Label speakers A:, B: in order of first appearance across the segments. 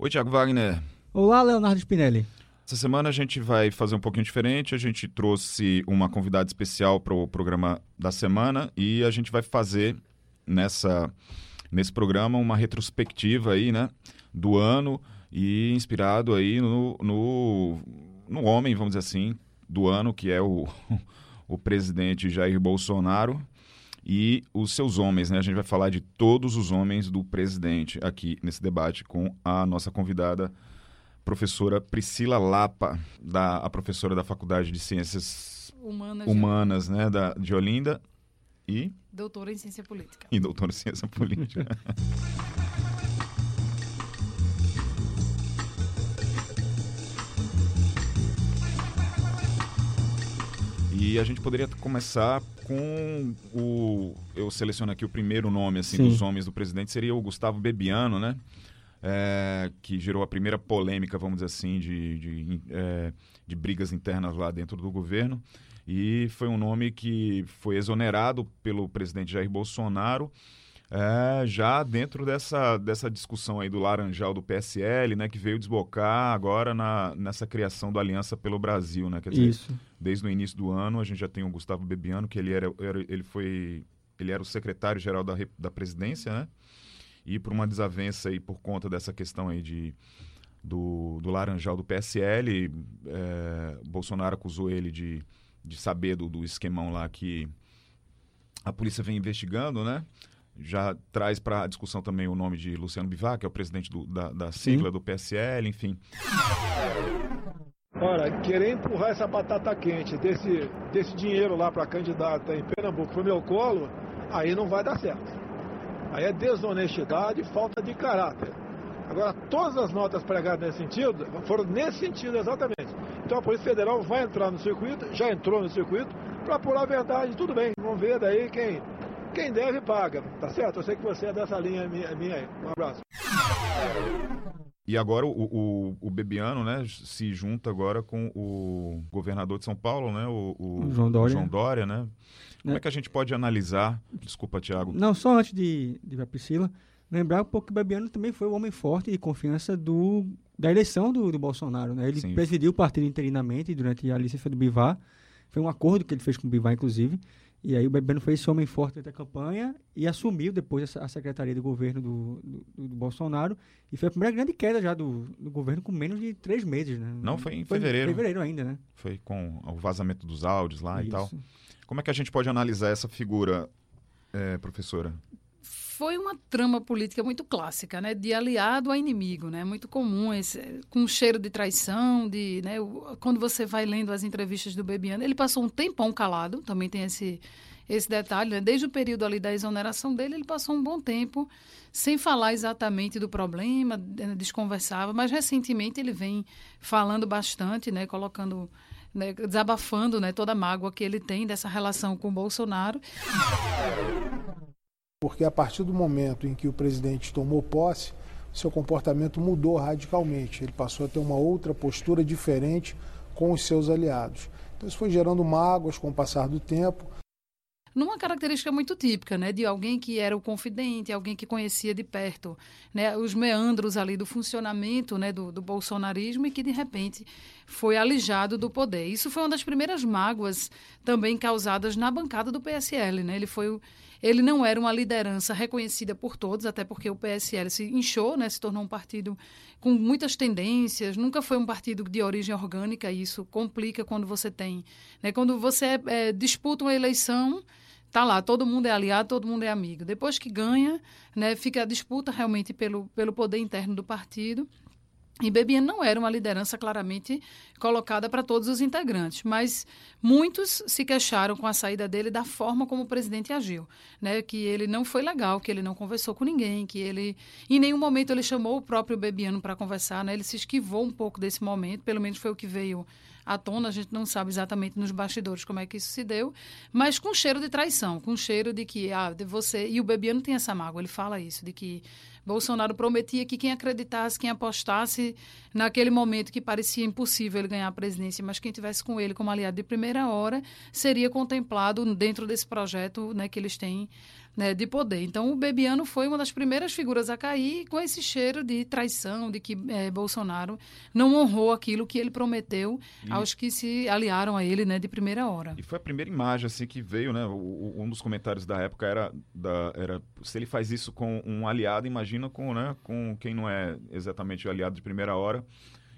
A: Oi, Tiago Wagner.
B: Olá, Leonardo Spinelli.
A: Essa semana a gente vai fazer um pouquinho diferente. A gente trouxe uma convidada especial para o programa da semana e a gente vai fazer nessa nesse programa uma retrospectiva aí, né, do ano e inspirado aí no, no, no homem, vamos dizer assim, do ano, que é o, o presidente Jair Bolsonaro e os seus homens, né? A gente vai falar de todos os homens do presidente aqui nesse debate com a nossa convidada professora Priscila Lapa, da a professora da Faculdade de Ciências
C: Humanas,
A: Humanas, né, da de Olinda e
C: doutora em ciência política.
A: e doutora em ciência política. E a gente poderia começar com o. Eu seleciono aqui o primeiro nome assim,
B: Sim.
A: dos homens do presidente, seria o Gustavo Bebiano, né? É, que gerou a primeira polêmica, vamos dizer assim, de, de, é, de brigas internas lá dentro do governo. E foi um nome que foi exonerado pelo presidente Jair Bolsonaro. É, já dentro dessa, dessa discussão aí do Laranjal do PSL, né, que veio desbocar agora na, nessa criação do Aliança pelo Brasil, né? Quer dizer,
B: Isso.
A: desde o início do ano a gente já tem o Gustavo Bebiano, que ele era, era- ele foi ele era o secretário-geral da, da presidência, né? E por uma desavença aí por conta dessa questão aí de do, do Laranjal do PSL, é, Bolsonaro acusou ele de, de saber do, do esquemão lá que a polícia vem investigando, né? Já traz para a discussão também o nome de Luciano Bivar, que é o presidente do- da, da sigla do PSL, enfim.
D: Ora, querer empurrar essa batata quente desse, desse dinheiro lá para candidata em Pernambuco pro meu colo, aí não vai dar certo. Aí é desonestidade e falta de caráter. Agora, todas as notas pregadas nesse sentido foram nesse sentido exatamente. Então a Polícia Federal vai entrar no circuito, já entrou no circuito, para apurar a verdade. Tudo bem, vamos ver daí quem, quem deve paga, tá certo? Eu sei que você é dessa linha minha, minha aí. Um abraço.
A: E agora o, o, o Bebiano, né, se junta agora com o governador de São Paulo, né, o, o-
B: João Dória.
A: o Dória, né? Como
B: Né?
A: é que a gente pode analisar? Desculpa, Tiago.
B: Não, só antes de, de ir pra Priscila, lembrar um pouco que o Bebiano também foi o homem forte de confiança do, da eleição do, do Bolsonaro. Né? Ele
A: Sim.
B: presidiu o partido interinamente durante a licença do Bivar. Foi um acordo que ele fez com o Bivar, inclusive. E aí o Bebiano foi esse homem forte durante a campanha e assumiu depois a secretaria de governo do, do, do Bolsonaro. E foi a primeira grande queda já do, do governo com menos de três meses, né?
A: Não, foi em fevereiro.
B: fevereiro ainda, né?
A: Foi com o vazamento dos áudios lá e tal.
B: Isso.
A: Como é que a gente pode analisar essa figura, eh, professora?
C: Foi uma trama política muito clássica, né? De aliado a inimigo, né? Muito comum, esse, com cheiro de traição, de, né? Quando você vai lendo as entrevistas do Bebiano, ele passou um tempão calado, também tem esse, esse detalhe, né? Desde o período ali da exoneração dele, ele passou um bom tempo sem falar exatamente do problema, né, desconversava, mas recentemente ele vem falando bastante, né? Colocando... Né, desabafando né, toda a mágoa que ele tem dessa relação com o Bolsonaro
E: Porque a partir do momento em que o presidente tomou posse, seu comportamento mudou radicalmente. Ele passou a ter uma outra postura diferente com os seus aliados. Então isso foi gerando mágoas com o passar do tempo.
C: numa característica muito típica, né, de alguém que era o confidente, alguém que conhecia de perto, né, os meandros ali do funcionamento, né, do, do bolsonarismo e que de repente foi alijado do poder. Isso foi uma das primeiras mágoas também causadas na bancada do PSL, né? Ele foi o, ele não era uma liderança reconhecida por todos, até porque o PSL se inchou, né, se tornou um partido com muitas tendências, nunca foi um partido de origem orgânica, e isso complica quando você tem, né, quando você é, disputa uma eleição, tá lá, todo mundo é aliado, todo mundo é amigo. Depois que ganha, né, fica a disputa realmente pelo, pelo poder interno do partido. E Bebiano não era uma liderança claramente colocada para todos os integrantes, mas muitos se queixaram com a saída dele da forma como o presidente agiu, né? Que ele não foi legal, que ele não conversou com ninguém, que ele em nenhum momento ele chamou o próprio Bebiano para conversar, né? Ele se esquivou um pouco desse momento, pelo menos foi o que veio à tona, a gente não sabe exatamente nos bastidores como é que isso se deu, mas com cheiro de traição, com cheiro de que ah, de você e o Bebiano tem essa mágoa, ele fala isso, de que Bolsonaro prometia que quem acreditasse, quem apostasse naquele momento que parecia impossível ele ganhar a presidência, mas quem tivesse com ele como aliado de primeira hora, seria contemplado dentro desse projeto né, que eles têm né, de poder. Então, o Bebiano foi uma das primeiras figuras a cair com esse cheiro de traição, de que é, Bolsonaro não honrou aquilo que ele prometeu e... aos que se aliaram a ele né, de primeira hora.
A: E foi a primeira imagem assim que veio, né? O, um dos comentários da época era, da, era se ele faz isso com um aliado, imagina com, né, com quem não é exatamente o aliado de primeira hora.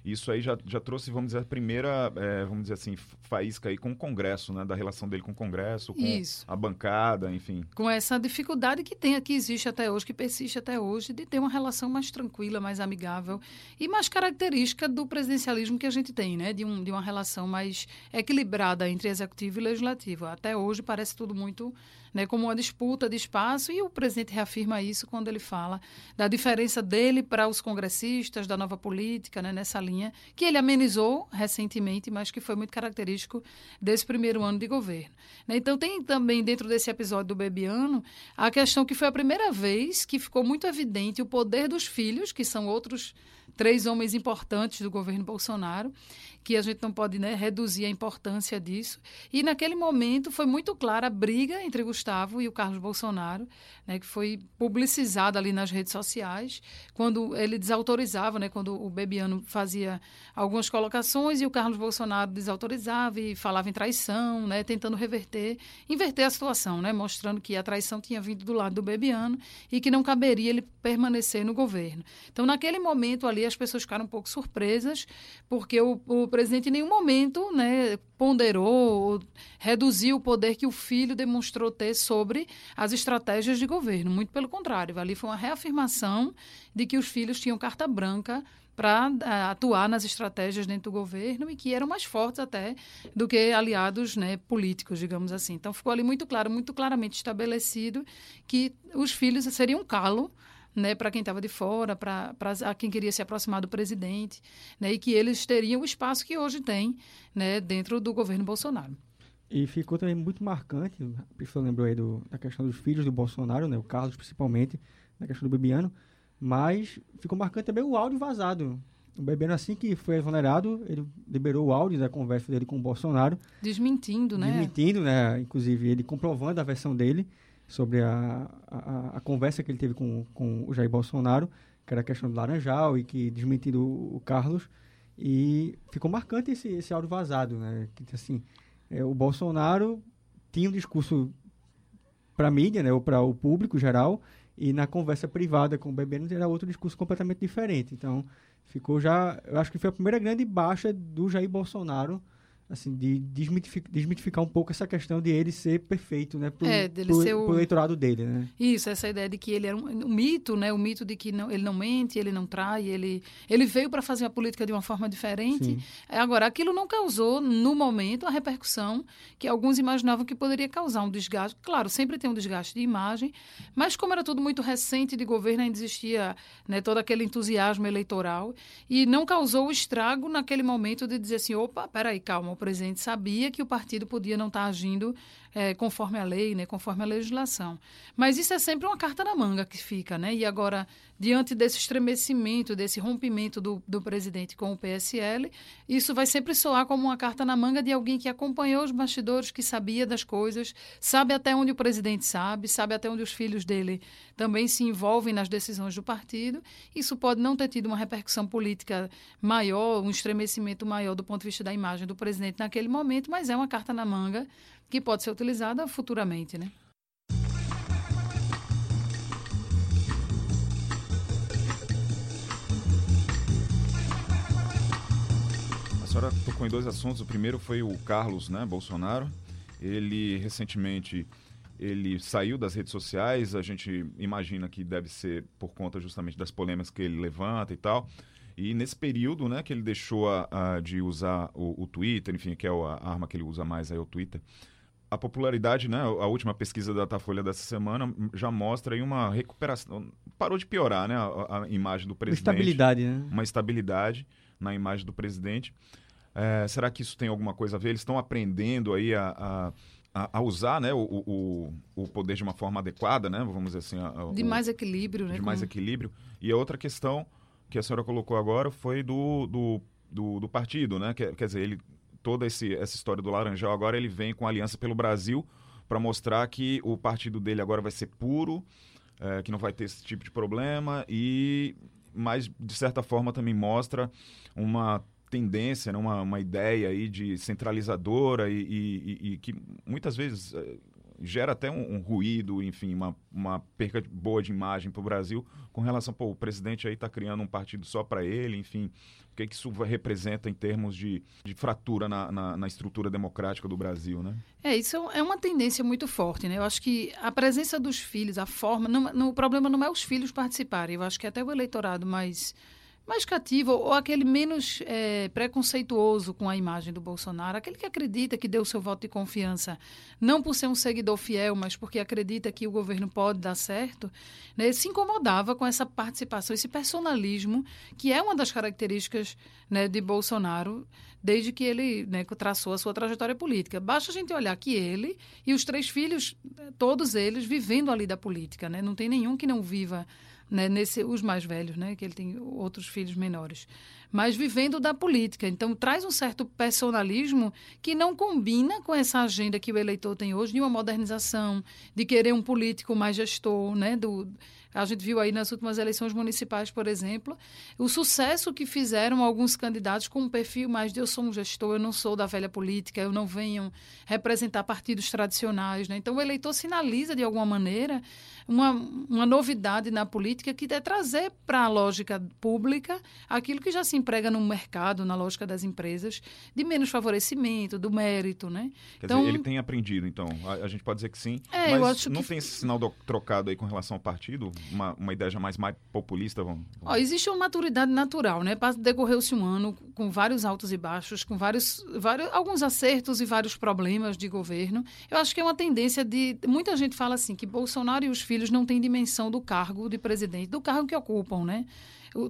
A: Isso aí já, já trouxe, vamos dizer, a primeira, é, vamos dizer assim, faísca aí com o Congresso, né? Da relação dele com o Congresso, com Isso. a bancada, enfim.
C: Com essa dificuldade que tem, que existe até hoje, que persiste até hoje, de ter uma relação mais tranquila, mais amigável e mais característica do presidencialismo que a gente tem, né? De, um, de uma relação mais equilibrada entre executivo e legislativo. Até hoje parece tudo muito né, como uma disputa de espaço, e o presidente reafirma isso quando ele fala da diferença dele para os congressistas, da nova política, né, nessa linha, que ele amenizou recentemente, mas que foi muito característico desse primeiro ano de governo. Né, então, tem também, dentro desse episódio do Bebiano, a questão que foi a primeira vez que ficou muito evidente o poder dos filhos, que são outros três homens importantes do governo Bolsonaro, que a gente não pode né, reduzir a importância disso. E naquele momento foi muito clara a briga entre Gustavo e o Carlos Bolsonaro, né, que foi publicizada ali nas redes sociais, quando ele desautorizava, né, quando o Bebiano fazia algumas colocações e o Carlos Bolsonaro desautorizava e falava em traição, né, tentando reverter, inverter a situação, né, mostrando que a traição tinha vindo do lado do Bebiano e que não caberia ele permanecer no governo. Então, naquele momento ali, as pessoas ficaram um pouco surpresas, porque o, o presidente em nenhum momento né, ponderou, reduziu o poder que o filho demonstrou ter sobre as estratégias de governo. Muito pelo contrário, ali foi uma reafirmação de que os filhos tinham carta branca para eh, atuar nas estratégias dentro do governo e que eram mais fortes até do que aliados né, políticos, digamos assim. Então ficou ali muito claro, muito claramente estabelecido que os filhos seriam calo né, para quem estava de fora, para quem queria se aproximar do presidente, né, e que eles teriam o espaço que hoje tem né, dentro do governo Bolsonaro.
B: E ficou também muito marcante, a pessoa lembrou aí do, da questão dos filhos do Bolsonaro, né, o Carlos principalmente, na questão do Bebiano, mas ficou marcante também o áudio vazado. O Bebiano, assim que foi exonerado, ele liberou o áudio da conversa dele com o Bolsonaro.
C: Desmentindo, né?
B: Desmentindo, né? Inclusive, ele comprovando a versão dele sobre a, a, a, conversa que ele teve com, com o Jair Bolsonaro, que era a questão do Laranjal e que desmentindo o, Carlos. E ficou marcante esse, esse áudio vazado, né? Que, assim, é, o Bolsonaro tinha um discurso para a mídia, né, ou para o público geral, e na conversa privada com o Bebeano era outro discurso completamente diferente. Então, ficou já, eu acho que foi a primeira grande baixa do Jair Bolsonaro assim, de desmitificar, desmitificar um pouco essa questão de ele ser perfeito, né, pro, é, dele pro, ser o... pro eleitorado dele, né?
C: Isso, essa ideia de que ele era um, um mito, né, o mito de que não, ele não mente, ele não trai, ele, ele veio para fazer a política de uma forma diferente. Sim. Agora, aquilo não causou, no momento, a repercussão que alguns imaginavam que poderia causar um desgaste. Claro, sempre tem um desgaste de imagem, mas como era tudo muito recente de governo, ainda existia né, todo aquele entusiasmo eleitoral e não causou o estrago naquele momento de dizer assim, opa, peraí, calma, presidente sabia que o partido podia não estar agindo é, conforme a lei, né, conforme a legislação. Mas isso é sempre uma carta na manga que fica, né? E agora, diante desse estremecimento, desse rompimento do, do presidente com o PSL, isso vai sempre soar como uma carta na manga de alguém que acompanhou os bastidores, que sabia das coisas, sabe até onde o presidente sabe, sabe até onde os filhos dele também se envolvem nas decisões do partido. Isso pode não ter tido uma repercussão política maior, um estremecimento maior do ponto de vista da imagem do presidente naquele momento, mas é uma carta na manga que pode ser utilizada futuramente, né?
A: A senhora tocou em dois assuntos. O primeiro foi o Carlos, né, Bolsonaro. Ele recentemente ele saiu das redes sociais. A gente imagina que deve ser por conta justamente das polêmicas que ele levanta e tal. E nesse período, né, que ele deixou a, a de usar o, o, Twitter, enfim, que é a arma que ele usa mais aí é o Twitter, a popularidade, né, a última pesquisa da Datafolha dessa semana já mostra aí uma recuperação, parou de piorar, né, a, a imagem do presidente.
B: Uma estabilidade, né?
A: Uma estabilidade na imagem do presidente. É, será que isso tem alguma coisa a ver? Eles estão aprendendo aí a, a, a, usar né, o, o, o, poder de uma forma adequada, né, vamos dizer assim. A,
C: de mais equilíbrio, né?
A: De mais equilíbrio. E a outra questão que a senhora colocou agora foi do, do, do, do partido, né? Quer, quer dizer, ele, toda esse, essa história do Laranjal agora ele vem com a Aliança pelo Brasil para mostrar que o partido dele agora vai ser puro, é, que não vai ter esse tipo de problema e mas de certa forma também mostra uma tendência, né, uma, uma ideia aí de centralizadora e, e, e que muitas vezes é, gera até um, um, ruído, enfim, uma, uma perca boa de imagem para o Brasil com relação, pô, o presidente aí está criando um partido só para ele, enfim, o que, que isso representa em termos de, de fratura na, na, na, estrutura democrática do Brasil, né?
C: É, isso é uma tendência muito forte, né? Eu acho que a presença dos filhos, a forma, não, não, o problema não é os filhos participarem, eu acho que até o eleitorado mais mais cativo ou aquele menos é, preconceituoso com a imagem do Bolsonaro, aquele que acredita que deu seu voto de confiança, não por ser um seguidor fiel, mas porque acredita que o governo pode dar certo, né, se incomodava com essa participação, esse personalismo, que é uma das características né, de Bolsonaro desde que ele né, traçou a sua trajetória política. Basta a gente olhar que ele e os três filhos, todos eles vivendo ali da política, né? não tem nenhum que não viva né, nesse, os mais velhos, né, que ele tem outros filhos menores, mas vivendo da política. Então, traz um certo personalismo que não combina com essa agenda que o eleitor tem hoje de uma modernização, de querer um político mais gestor, né, do, a gente viu aí nas últimas eleições municipais, por exemplo, o sucesso que fizeram alguns candidatos com um perfil mais de eu sou um gestor, eu não sou da velha política, eu não venho representar partidos tradicionais. Né? Então, o eleitor sinaliza, de alguma maneira, uma, uma novidade na política que é trazer para a lógica pública aquilo que já se emprega no mercado, na lógica das empresas, de menos favorecimento, do mérito. Né?
A: Quer então, dizer, ele tem aprendido, então. A, a, gente pode dizer que sim. É, mas não que... tem esse sinal do, trocado aí com relação ao partido? Uma, uma ideia mais, mais populista? Vamos.
C: Oh, existe uma maturidade natural, né? Decorreu-se um ano com vários altos e baixos, com vários, vários, alguns acertos e vários problemas de governo. Eu acho que é uma tendência de. Muita gente fala assim que Bolsonaro e os filhos não têm dimensão do cargo de presidente, do cargo que ocupam, né?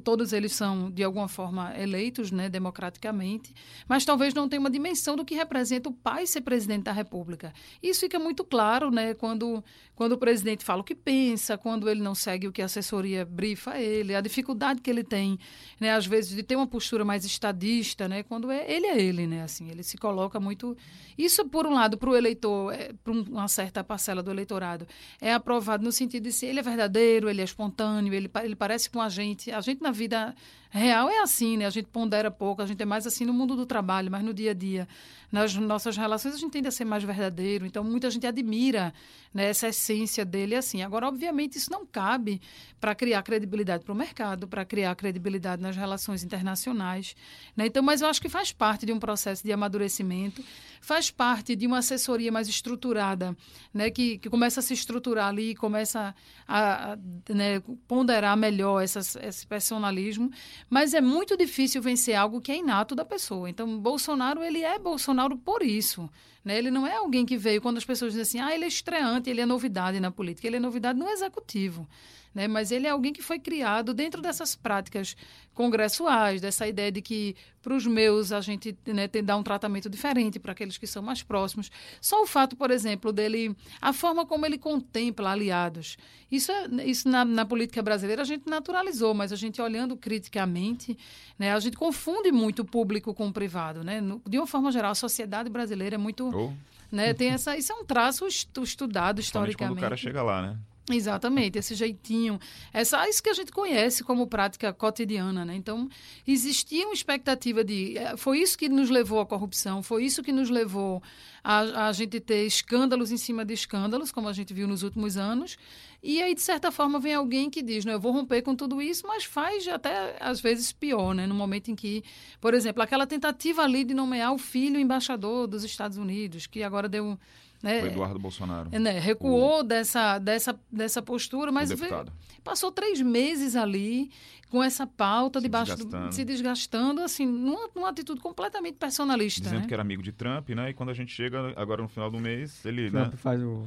C: Todos eles são, de alguma forma, eleitos né, democraticamente, mas talvez não tenham uma dimensão do que representa o pai ser presidente da República. Isso fica muito claro né, quando, quando o presidente fala o que pensa, quando ele não segue o que a assessoria brifa ele, a dificuldade que ele tem, né, às vezes, de ter uma postura mais estadista, né, quando é, ele é ele, né, assim, ele se coloca muito... Isso, por um lado, para o eleitor, é, para uma certa parcela do eleitorado, é aprovado no sentido de se ele é verdadeiro, ele é espontâneo, ele, ele parece com a gente, a gente gente na vida real é assim, né? A gente pondera pouco, a gente é mais assim no mundo do trabalho, mas no dia a dia, nas nossas relações, a gente tende a ser mais verdadeiro. Então, muita gente admira né, essa essência dele assim. Agora, obviamente, isso não cabe para criar credibilidade para o mercado, para criar credibilidade nas relações internacionais. Né? Então, mas eu acho que faz parte de um processo de amadurecimento, faz parte de uma assessoria mais estruturada, né? que, que começa a se estruturar ali, começa a, a né, ponderar melhor essas, esse personalismo, mas é muito difícil vencer algo que é inato da pessoa. Então, Bolsonaro, ele é Bolsonaro por isso. Né? Ele não é alguém que veio quando as pessoas dizem assim, ah, ele é estreante, ele é novidade na política. Ele é novidade no executivo né? mas ele é alguém que foi criado dentro dessas práticas congressuais, dessa ideia de que para os meus a gente né, tem dar um tratamento diferente para aqueles que são mais próximos. Só o fato, por exemplo, dele, a forma como ele contempla aliados. Isso, é, isso na, na política brasileira a gente naturalizou, mas a gente olhando criticamente, né, a gente confunde muito o público com o privado. Né? No, de uma forma geral, a sociedade brasileira é muito. Oh. Né, tem essa, isso é um traço estudado historicamente.
A: Quando o cara chega lá, né?
C: Exatamente, esse jeitinho. Essa, isso que a gente conhece como prática cotidiana, né? Então, existia uma expectativa de. Eh, foi isso que nos levou à corrupção, foi isso que nos levou a, a gente ter escândalos em cima de escândalos, como a gente viu nos últimos anos. E aí, de certa forma, vem alguém que diz: não, eu vou romper com tudo isso, mas faz até, às vezes, pior, né? No momento em que, por exemplo, aquela tentativa ali de nomear o filho embaixador dos Estados Unidos, que agora deu
A: né? O Eduardo Bolsonaro.
C: Né? Recuou o... dessa, dessa, dessa postura, mas veio, passou três meses ali com essa pauta se debaixo desgastando. Do, se desgastando, assim, numa, numa atitude completamente personalista.
A: Dizendo
C: né?
A: que era amigo de Trump, né? E quando a gente chega agora no final do mês, ele.
B: Trump
A: né?
B: faz o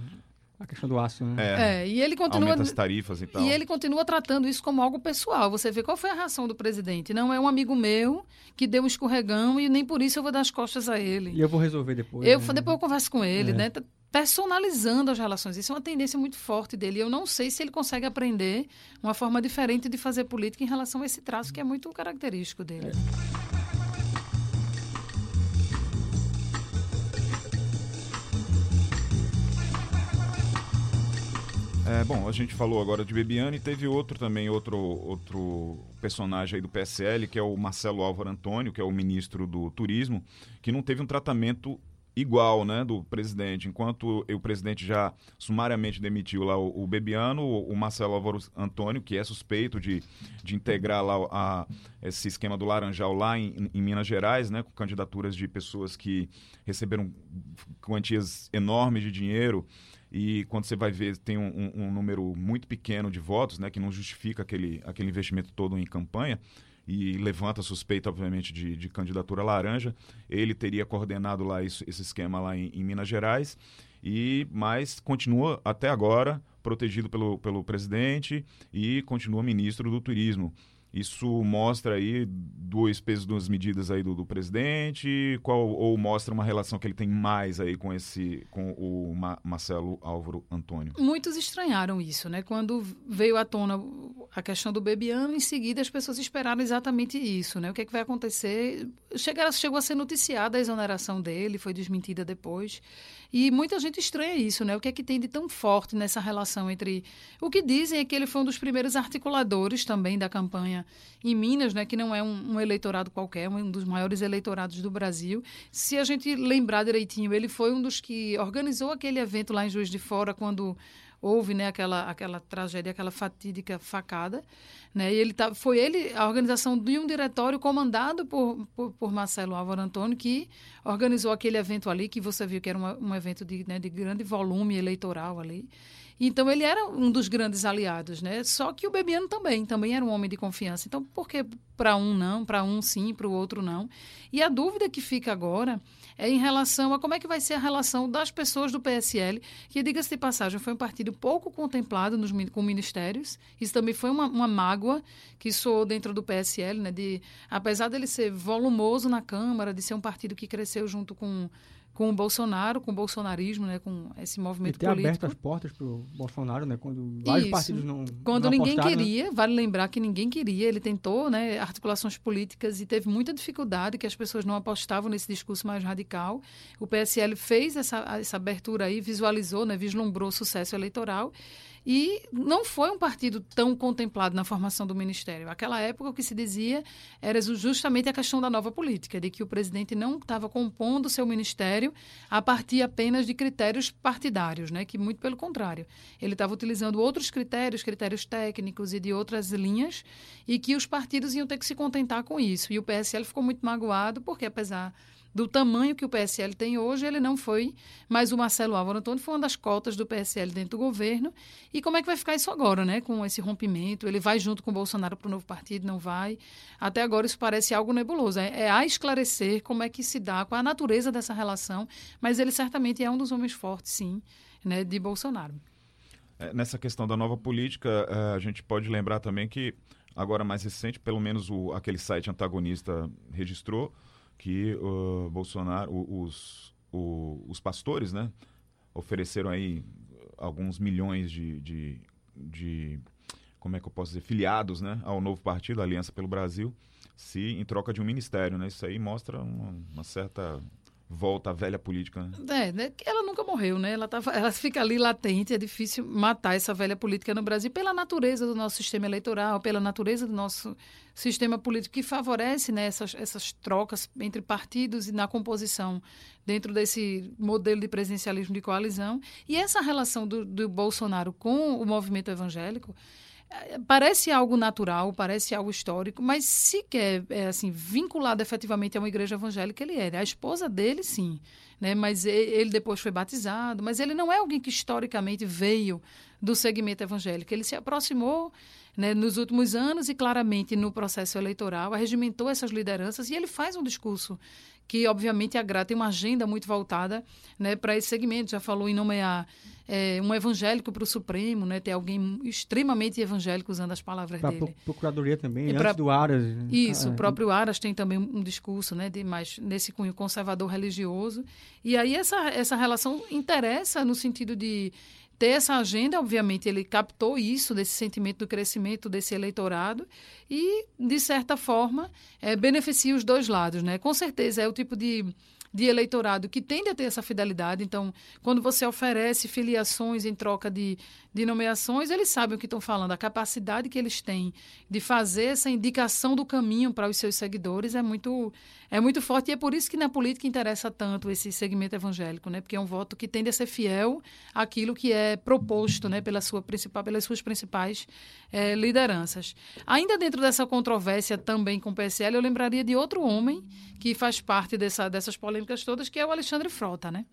B: a questão do aço, né?
C: É, é, e ele continua.
A: Aumenta as tarifas e tal.
C: E ele continua tratando isso como algo pessoal. Você vê qual foi a reação do presidente. Não é um amigo meu que deu um escorregão e nem por isso eu vou dar as costas a ele.
B: E eu vou resolver depois.
C: Eu,
B: né?
C: Depois eu converso com ele, é. né? personalizando as relações. Isso é uma tendência muito forte dele. Eu não sei se ele consegue aprender uma forma diferente de fazer política em relação a esse traço que é muito característico dele.
A: É, bom, a gente falou agora de Bebiano e teve outro também, outro, outro personagem aí do PSL, que é o Marcelo Álvaro Antônio, que é o ministro do Turismo, que não teve um tratamento igual, né, do presidente. Enquanto o presidente já sumariamente demitiu lá o, o Bebiano, o, o, Marcelo Álvaro Antônio, que é suspeito de, de integrar lá a, esse esquema do Laranjal lá em, em, Minas Gerais, né, com candidaturas de pessoas que receberam quantias enormes de dinheiro e quando você vai ver tem um, um, número muito pequeno de votos, né, que não justifica aquele, aquele investimento todo em campanha, e levanta suspeita, obviamente, de, de candidatura laranja. Ele teria coordenado lá isso, esse esquema lá em, em, Minas Gerais, e mas continua até agora protegido pelo, pelo presidente e continua ministro do turismo. Isso mostra aí dois pesos, duas medidas aí do, do, presidente, qual, ou mostra uma relação que ele tem mais aí com esse, com o Ma Marcelo Álvaro Antônio?
C: Muitos estranharam isso, né? Quando veio à tona a questão do Bebiano, em seguida as pessoas esperaram exatamente isso, né? O que, é que vai acontecer? Chegaram, chegou a ser noticiada a exoneração dele, foi desmentida depois. E muita gente estranha isso, né? O que é que tem de tão forte nessa relação entre. O que dizem é que ele foi um dos primeiros articuladores também da campanha em Minas, né? Que não é um, um eleitorado qualquer, um dos maiores eleitorados do Brasil. Se a gente lembrar direitinho, ele foi um dos que organizou aquele evento lá em Juiz de Fora, quando houve né, aquela, aquela tragédia, aquela fatídica facada. Né, e ele tá, foi ele, a organização de um diretório comandado por, por, por, Marcelo Álvaro Antônio, que organizou aquele evento ali, que você viu que era uma, um evento de, né, de grande volume eleitoral ali. Então ele era um dos grandes aliados, né? Só que o Bebiano também, também era um homem de confiança. Então por que para um não, para um sim, para o outro não? E a dúvida que fica agora é em relação a como é que vai ser a relação das pessoas do PSL, que, diga-se de passagem, foi um partido pouco contemplado nos, com ministérios. Isso também foi uma, uma mágoa que soou dentro do PSL, né? De, apesar dele ser volumoso na Câmara, de ser um partido que cresceu junto com com o Bolsonaro, com o bolsonarismo, né, com esse movimento
B: e ter
C: político.
B: aberto as portas para o Bolsonaro, né, quando vários
C: Isso.
B: partidos não
C: Quando
B: não
C: ninguém
B: apostaram, né?
C: queria, vale lembrar que ninguém queria, ele tentou, né, articulações políticas e teve muita dificuldade, que as pessoas não apostavam nesse discurso mais radical. O PSL fez essa, essa abertura aí, visualizou, né, vislumbrou sucesso eleitoral e não foi um partido tão contemplado na formação do ministério. Naquela época, o que se dizia era justamente a questão da nova política, de que o presidente não estava compondo seu ministério a partir apenas de critérios partidários, né? que muito pelo contrário. Ele estava utilizando outros critérios, critérios técnicos e de outras linhas, e que os partidos iam ter que se contentar com isso. E o PSL ficou muito magoado, porque apesar do tamanho que o PSL tem hoje, ele não foi, mas o Marcelo Álvaro Antônio foi uma das cotas do PSL dentro do governo. E como é que vai ficar isso agora, né? Com esse rompimento, ele vai junto com o Bolsonaro para o novo partido, não vai? Até agora isso parece algo nebuloso. É, é a esclarecer como é que se dá, qual a natureza dessa relação, mas ele certamente é um dos homens fortes, sim, né, de Bolsonaro.
A: É, nessa questão da nova política, é, a gente pode lembrar também que agora mais recente, pelo menos o, aquele site antagonista registrou, que uh, Bolsonaro, os, o, os pastores, né, ofereceram aí alguns milhões de, de, de, como é que eu posso dizer, filiados, né, ao novo partido, Aliança pelo Brasil, se em troca de um ministério, né? Isso aí mostra uma, uma certa volta à velha política.
C: Né? É, né? ela nunca morreu, né? Ela, tava, ela fica ali latente, é difícil matar essa velha política no Brasil pela natureza do nosso sistema eleitoral, pela natureza do nosso sistema político que favorece né, essas, essas trocas entre partidos e na composição dentro desse modelo de presidencialismo de coalizão. E essa relação do, do Bolsonaro com o movimento evangélico parece algo natural, parece algo histórico, mas se quer é, assim vinculado efetivamente a uma igreja evangélica, ele é. A esposa dele, sim, né? Mas ele depois foi batizado, mas ele não é alguém que historicamente veio do segmento evangélico. Ele se aproximou né, nos últimos anos e claramente no processo eleitoral, arregimentou essas lideranças e ele faz um discurso que, obviamente, agrada, tem uma agenda muito voltada né, para esse segmento. Já falou em nomear é, um evangélico para o Supremo, né, ter alguém extremamente evangélico usando as palavras
B: pra
C: dele.
B: Procuradoria também, e pra, do Aras. Né?
C: Isso, ah, o próprio Aras tem também um discurso né, de mais nesse cunho conservador religioso. E aí essa, essa relação interessa no sentido de ter essa agenda, obviamente, ele captou isso, desse sentimento do crescimento desse eleitorado e, de certa forma, é, beneficia os dois lados. Né? Com certeza é o tipo de de eleitorado que tende a ter essa fidelidade. Então, quando você oferece filiações em troca de, de nomeações, eles sabem o que estão falando. A capacidade que eles têm de fazer essa indicação do caminho para os seus seguidores é muito, é muito forte. E é por isso que na política interessa tanto esse segmento evangélico, né? porque é um voto que tende a ser fiel àquilo que é proposto né? Pela sua principal, pelas suas principais é, lideranças. Ainda dentro dessa controvérsia também com o PSL, eu lembraria de outro homem que faz parte dessa, dessas polêmicas todas, que é o Alexandre Frota, né?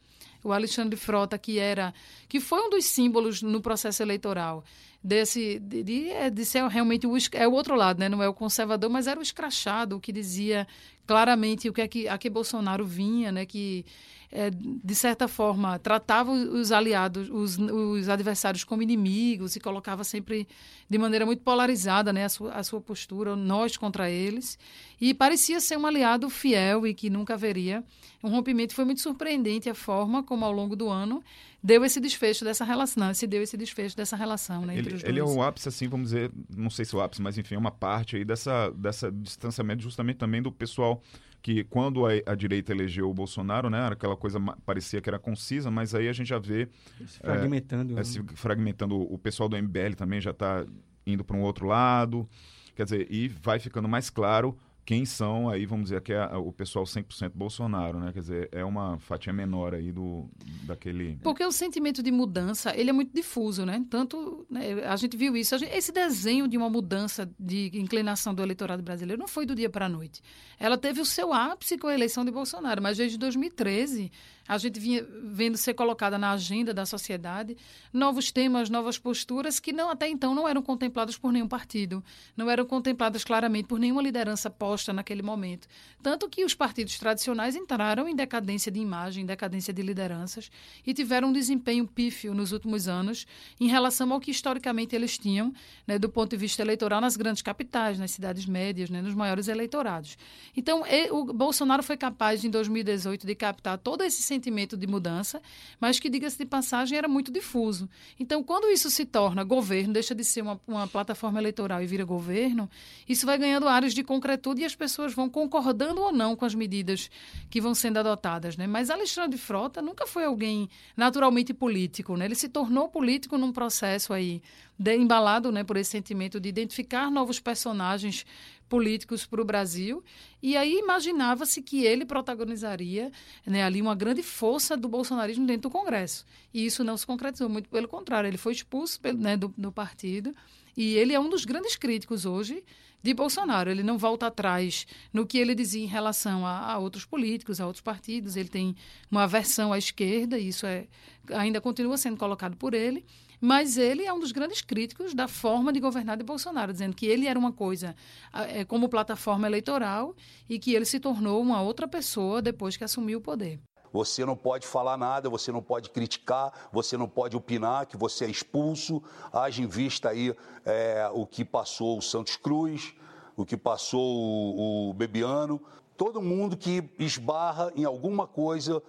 C: O Alexandre Frota, que era, que foi um dos símbolos no processo eleitoral desse de, de, é, de ser realmente o, é o outro lado, né? Não é o conservador, mas era o escrachado, o que dizia claramente o que é que a que Bolsonaro vinha, né? Que é, de certa forma, tratava os aliados, os, os, adversários como inimigos e colocava sempre de maneira muito polarizada né, a, sua, a sua postura, nós contra eles. E parecia ser um aliado fiel e que nunca haveria um rompimento. Foi muito surpreendente a forma como, ao longo do ano, deu esse desfecho dessa relação, se deu esse desfecho dessa relação né,
A: ele, ele é o ápice, assim, vamos dizer, não sei se o ápice, mas enfim, é uma parte aí dessa, dessa distanciamento justamente também do pessoal que quando a, a, direita elegeu o Bolsonaro, né, aquela coisa parecia que era concisa, mas aí a gente já vê
B: se fragmentando, é,
A: é, se fragmentando. O pessoal do MBL também já está indo para um outro lado, quer dizer, e vai ficando mais claro quem são aí, vamos dizer, que é o pessoal 100% Bolsonaro, né? Quer dizer, é uma fatia menor aí do daquele...
C: Porque o sentimento de mudança, ele é muito difuso, né? Tanto, né, a gente viu isso, gente, esse desenho de uma mudança de inclinação do eleitorado brasileiro não foi do dia para a noite. Ela teve o seu ápice com a eleição de Bolsonaro, mas desde 2013 a gente vinha vendo ser colocada na agenda da sociedade novos temas, novas posturas que não até então não eram contempladas por nenhum partido, não eram contempladas claramente por nenhuma liderança posta naquele momento. Tanto que os partidos tradicionais entraram em decadência de imagem, decadência de lideranças e tiveram um desempenho pífio nos últimos anos em relação ao que historicamente eles tinham, né, do ponto de vista eleitoral nas grandes capitais, nas cidades médias, né, nos maiores eleitorados. Então, o Bolsonaro foi capaz em 2018 de captar todo esse sentimento de mudança, mas que, diga-se de passagem, era muito difuso. Então, quando isso se torna governo, deixa de ser uma, uma plataforma eleitoral e vira governo, isso vai ganhando áreas de concretude e as pessoas vão concordando ou não com as medidas que vão sendo adotadas. Né? Mas Alexandre Frota nunca foi alguém naturalmente político. Né? Ele se tornou político num processo aí de, embalado né, por esse sentimento de identificar novos personagens políticos para o Brasil. E aí imaginava-se que ele protagonizaria né, ali uma grande força do bolsonarismo dentro do Congresso. E isso não se concretizou, muito pelo contrário, ele foi expulso né, do, do partido. E ele é um dos grandes críticos hoje de Bolsonaro. Ele não volta atrás no que ele dizia em relação a, a, outros políticos, a outros partidos. Ele tem uma aversão à esquerda, e isso é, ainda continua sendo colocado por ele. Mas ele é um dos grandes críticos da forma de governar de Bolsonaro, dizendo que ele era uma coisa é, como plataforma eleitoral e que ele se tornou uma outra pessoa depois que assumiu o poder.
F: Você não pode falar nada, você não pode criticar, você não pode opinar, que você é expulso. Haja em vista aí é, o que passou o Santos Cruz, o que passou o, o Bebiano. Todo mundo que esbarra em alguma coisa,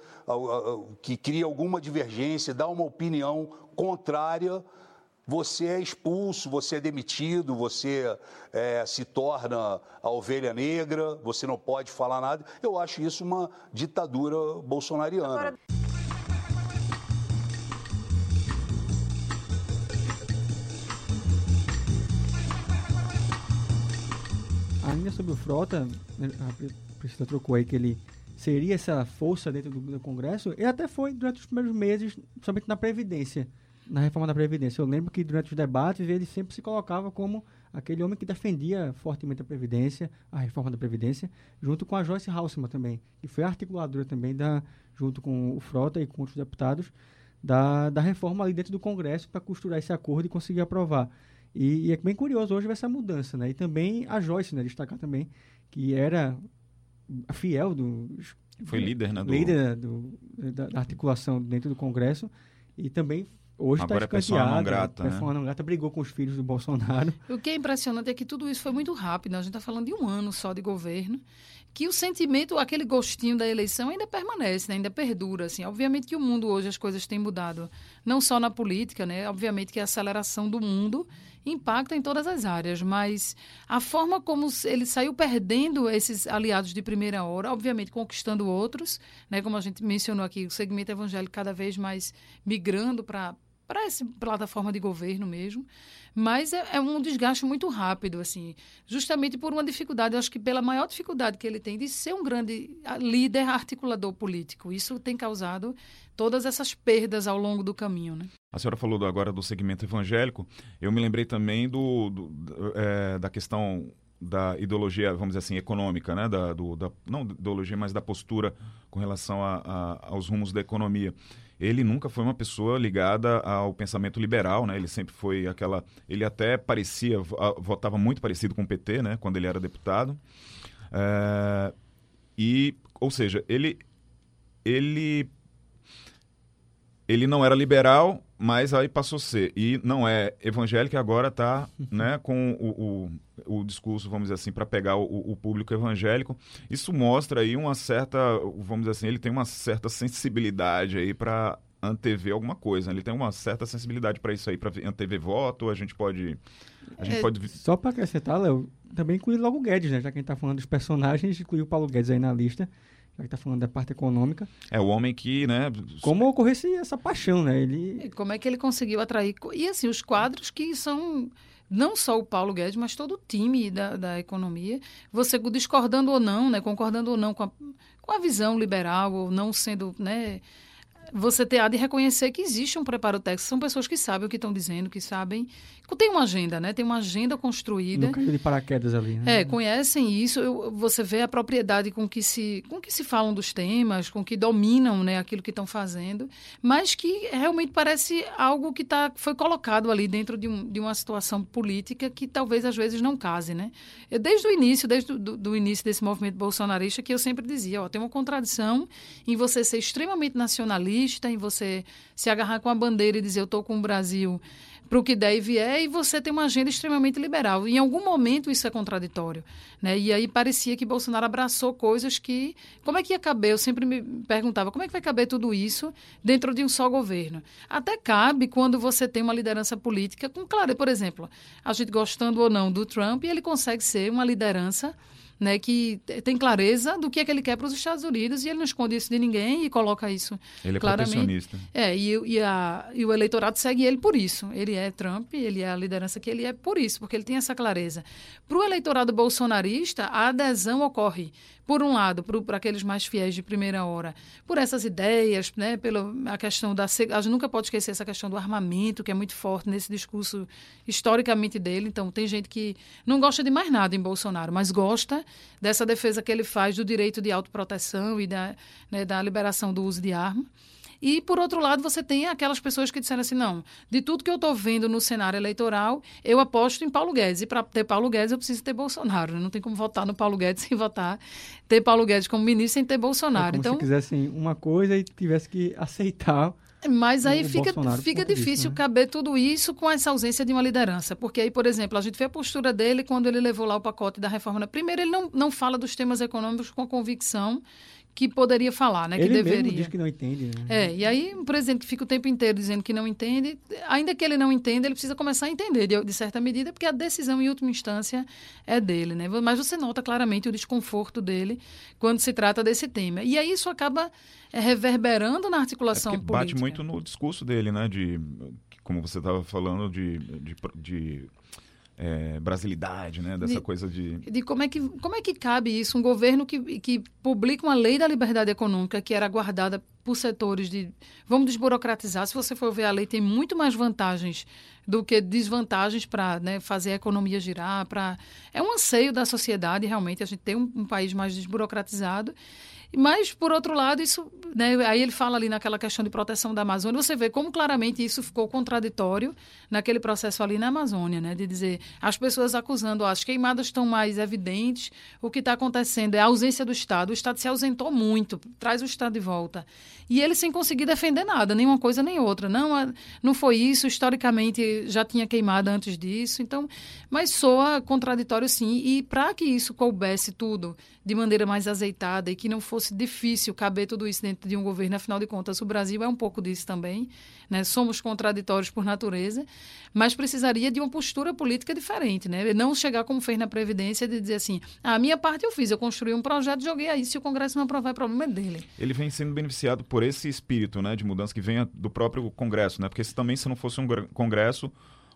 F: que cria alguma divergência, dá uma opinião contrária, você é expulso, você é demitido, você é, se torna a ovelha negra, você não pode falar nada. Eu acho isso uma ditadura bolsonariana. Agora...
B: Ainda sobre o Frota, a Priscila trocou aí que ele seria essa força dentro do, do Congresso, e até foi durante os primeiros meses, somente na Previdência na reforma da Previdência. Eu lembro que durante os debates ele sempre se colocava como aquele homem que defendia fortemente a Previdência, a reforma da Previdência, junto com a Joyce Halseman também, que foi articuladora também, da, junto com o Frota e com outros deputados, da, da reforma ali dentro do Congresso para costurar esse acordo e conseguir aprovar. E, e, é bem curioso hoje ver essa mudança, né? E também a Joyce, né? Destacar também que era fiel do...
A: Foi líder, né?
B: Do... Líder do, da, da articulação dentro do Congresso e também Hoje
A: está
B: escanteada.
A: Não grata,
B: né? não grata brigou com os filhos do Bolsonaro.
C: O que é impressionante é que tudo isso foi muito rápido. A gente está falando de um ano só de governo, que o sentimento, aquele gostinho da eleição ainda permanece, né? ainda perdura. Assim. Obviamente que o mundo hoje as coisas têm mudado, não só na política, né? Obviamente que a aceleração do mundo impacta em todas as áreas, mas a forma como ele saiu perdendo esses aliados de primeira hora, obviamente conquistando outros, né? Como a gente mencionou aqui, o segmento evangélico cada vez mais migrando para para essa plataforma de governo mesmo. Mas é, é, um desgaste muito rápido, assim, justamente por uma dificuldade, eu acho que pela maior dificuldade que ele tem de ser um grande líder articulador político. Isso tem causado todas essas perdas ao longo do caminho, né?
A: A senhora falou agora do segmento evangélico. Eu me lembrei também do, do é, da questão da ideologia, vamos dizer assim, econômica, né? Da, do, da, não ideologia, mas da postura com relação a, a, aos rumos da economia ele nunca foi uma pessoa ligada ao pensamento liberal, né? Ele sempre foi aquela, ele até parecia, votava muito parecido com o PT, né? Quando ele era deputado. É, e, ou seja, ele, ele, ele não era liberal, mas aí passou a ser. E não é evangélico, agora está né, com o, o, o, discurso, vamos dizer assim, para pegar o, o, público evangélico. Isso mostra aí uma certa, vamos dizer assim, ele tem uma certa sensibilidade aí para antever alguma coisa. Né? Ele tem uma certa sensibilidade para isso aí, para antever voto. A gente pode. A gente
B: é,
A: pode...
B: Só para acrescentar, Léo, também inclui logo o Guedes, né? Já que a gente está falando dos personagens, inclui o Paulo Guedes aí na lista já que está falando da parte econômica.
A: É o homem que, né?
B: Como ocorresse essa paixão, né? Ele...
C: E como é que ele conseguiu atrair? E assim, os quadros que são não só o Paulo Guedes, mas todo o time da, da economia, você discordando ou não, né, concordando ou não com a, com a visão liberal, ou não sendo, né, você ter de reconhecer que existe um preparo técnico. São pessoas que sabem o que estão dizendo, que sabem. Tem uma agenda, né? Tem uma agenda construída.
B: Não caiu de paraquedas ali, né?
C: É, conhecem isso. Eu, você vê a propriedade com que se com que se falam dos temas, com que dominam né, aquilo que estão fazendo, mas que realmente parece algo que tá, foi colocado ali dentro de, um, de uma situação política que talvez às vezes não case, né? Eu, desde o início, desde o do início desse movimento bolsonarista, que eu sempre dizia, ó, tem uma contradição em você ser extremamente nacionalista em você se agarrar com a bandeira e dizer eu estou com o Brasil para o que der e vier, e você tem uma agenda extremamente liberal. Em algum momento isso é contraditório. Né? E aí parecia que Bolsonaro abraçou coisas que. Como é que ia caber? Eu sempre me perguntava como é que vai caber tudo isso dentro de um só governo. Até cabe quando você tem uma liderança política com clareza. Por exemplo, a gente gostando ou não do Trump, ele consegue ser uma liderança né, que tem clareza do que é que ele quer para os Estados Unidos e ele não esconde isso de ninguém e coloca isso
A: ele é
C: claramente.
A: protecionista.
C: É, e, e, a, e o eleitorado segue ele por isso. Ele é Trump, ele é a liderança que ele é por isso, porque ele tem essa clareza. Para o eleitorado bolsonarista, a adesão ocorre por um lado, para aqueles mais fiéis de primeira hora, por essas ideias, né, pela a questão da. A gente nunca pode esquecer essa questão do armamento, que é muito forte nesse discurso historicamente dele. Então, tem gente que não gosta de mais nada em Bolsonaro, mas gosta dessa defesa que ele faz do direito de autoproteção e da, né, da liberação do uso de arma. E, por outro lado, você tem aquelas pessoas que disseram assim: não, de tudo que eu estou vendo no cenário eleitoral, eu aposto em Paulo Guedes. E para ter Paulo Guedes, eu preciso ter Bolsonaro. Né? Não tem como votar no Paulo Guedes sem votar, ter Paulo Guedes como ministro sem ter Bolsonaro.
B: É
C: então,
B: se quisessem uma coisa e tivesse que aceitar.
C: Mas aí fica, fica difícil disso, né? caber tudo isso com essa ausência de uma liderança. Porque aí, por exemplo, a gente vê a postura dele quando ele levou lá o pacote da reforma. Primeiro, ele não, não fala dos temas econômicos com convicção que poderia falar, né?
B: Ele
C: que deveria.
B: Mesmo diz que não entende. Né?
C: É, e aí um presidente que fica o tempo inteiro dizendo que não entende, ainda que ele não entenda, ele precisa começar a entender de, de, certa medida, porque a decisão em última instância é dele, né? Mas você nota claramente o desconforto dele quando se trata desse tema. E aí isso acaba é, reverberando na articulação
A: é
C: política.
A: Bate muito no discurso dele, né? De como você estava falando de, de, de é, brasilidade, né? Dessa
C: de,
A: coisa de...
C: De como é, que, como é que cabe isso? Um governo que, que publica uma lei da liberdade econômica que era guardada por setores de vamos desburocratizar. Se você for ver a lei, tem muito mais vantagens do que desvantagens para né, fazer a economia girar. Pra... É um anseio da sociedade, realmente, a gente tem um, um país mais desburocratizado. Mas, por outro lado, isso. Né, aí ele fala ali naquela questão de proteção da Amazônia, você vê como claramente isso ficou contraditório naquele processo ali na Amazônia, né? De dizer, as pessoas acusando, ó, as queimadas estão mais evidentes, o que está acontecendo é a ausência do Estado. O Estado se ausentou muito, traz o Estado de volta. E ele sem conseguir defender nada, nenhuma coisa nem outra. Não, não foi isso, historicamente já tinha queimado antes disso. Então, mas soa contraditório sim. E para que isso coubesse tudo de maneira mais azeitada e que não fosse difícil caber tudo isso dentro de um governo, afinal de contas, o Brasil é um pouco disso também. Né? Somos contraditórios por natureza, mas precisaria de uma postura política diferente. Né? Não chegar como fez na Previdência de dizer assim: a minha parte eu fiz, eu construí um projeto, joguei aí, se o Congresso não aprovar, é problema dele.
A: Ele vem sendo beneficiado por esse espírito né, de mudança que vem do próprio Congresso, né? porque se também se não fosse um Congresso,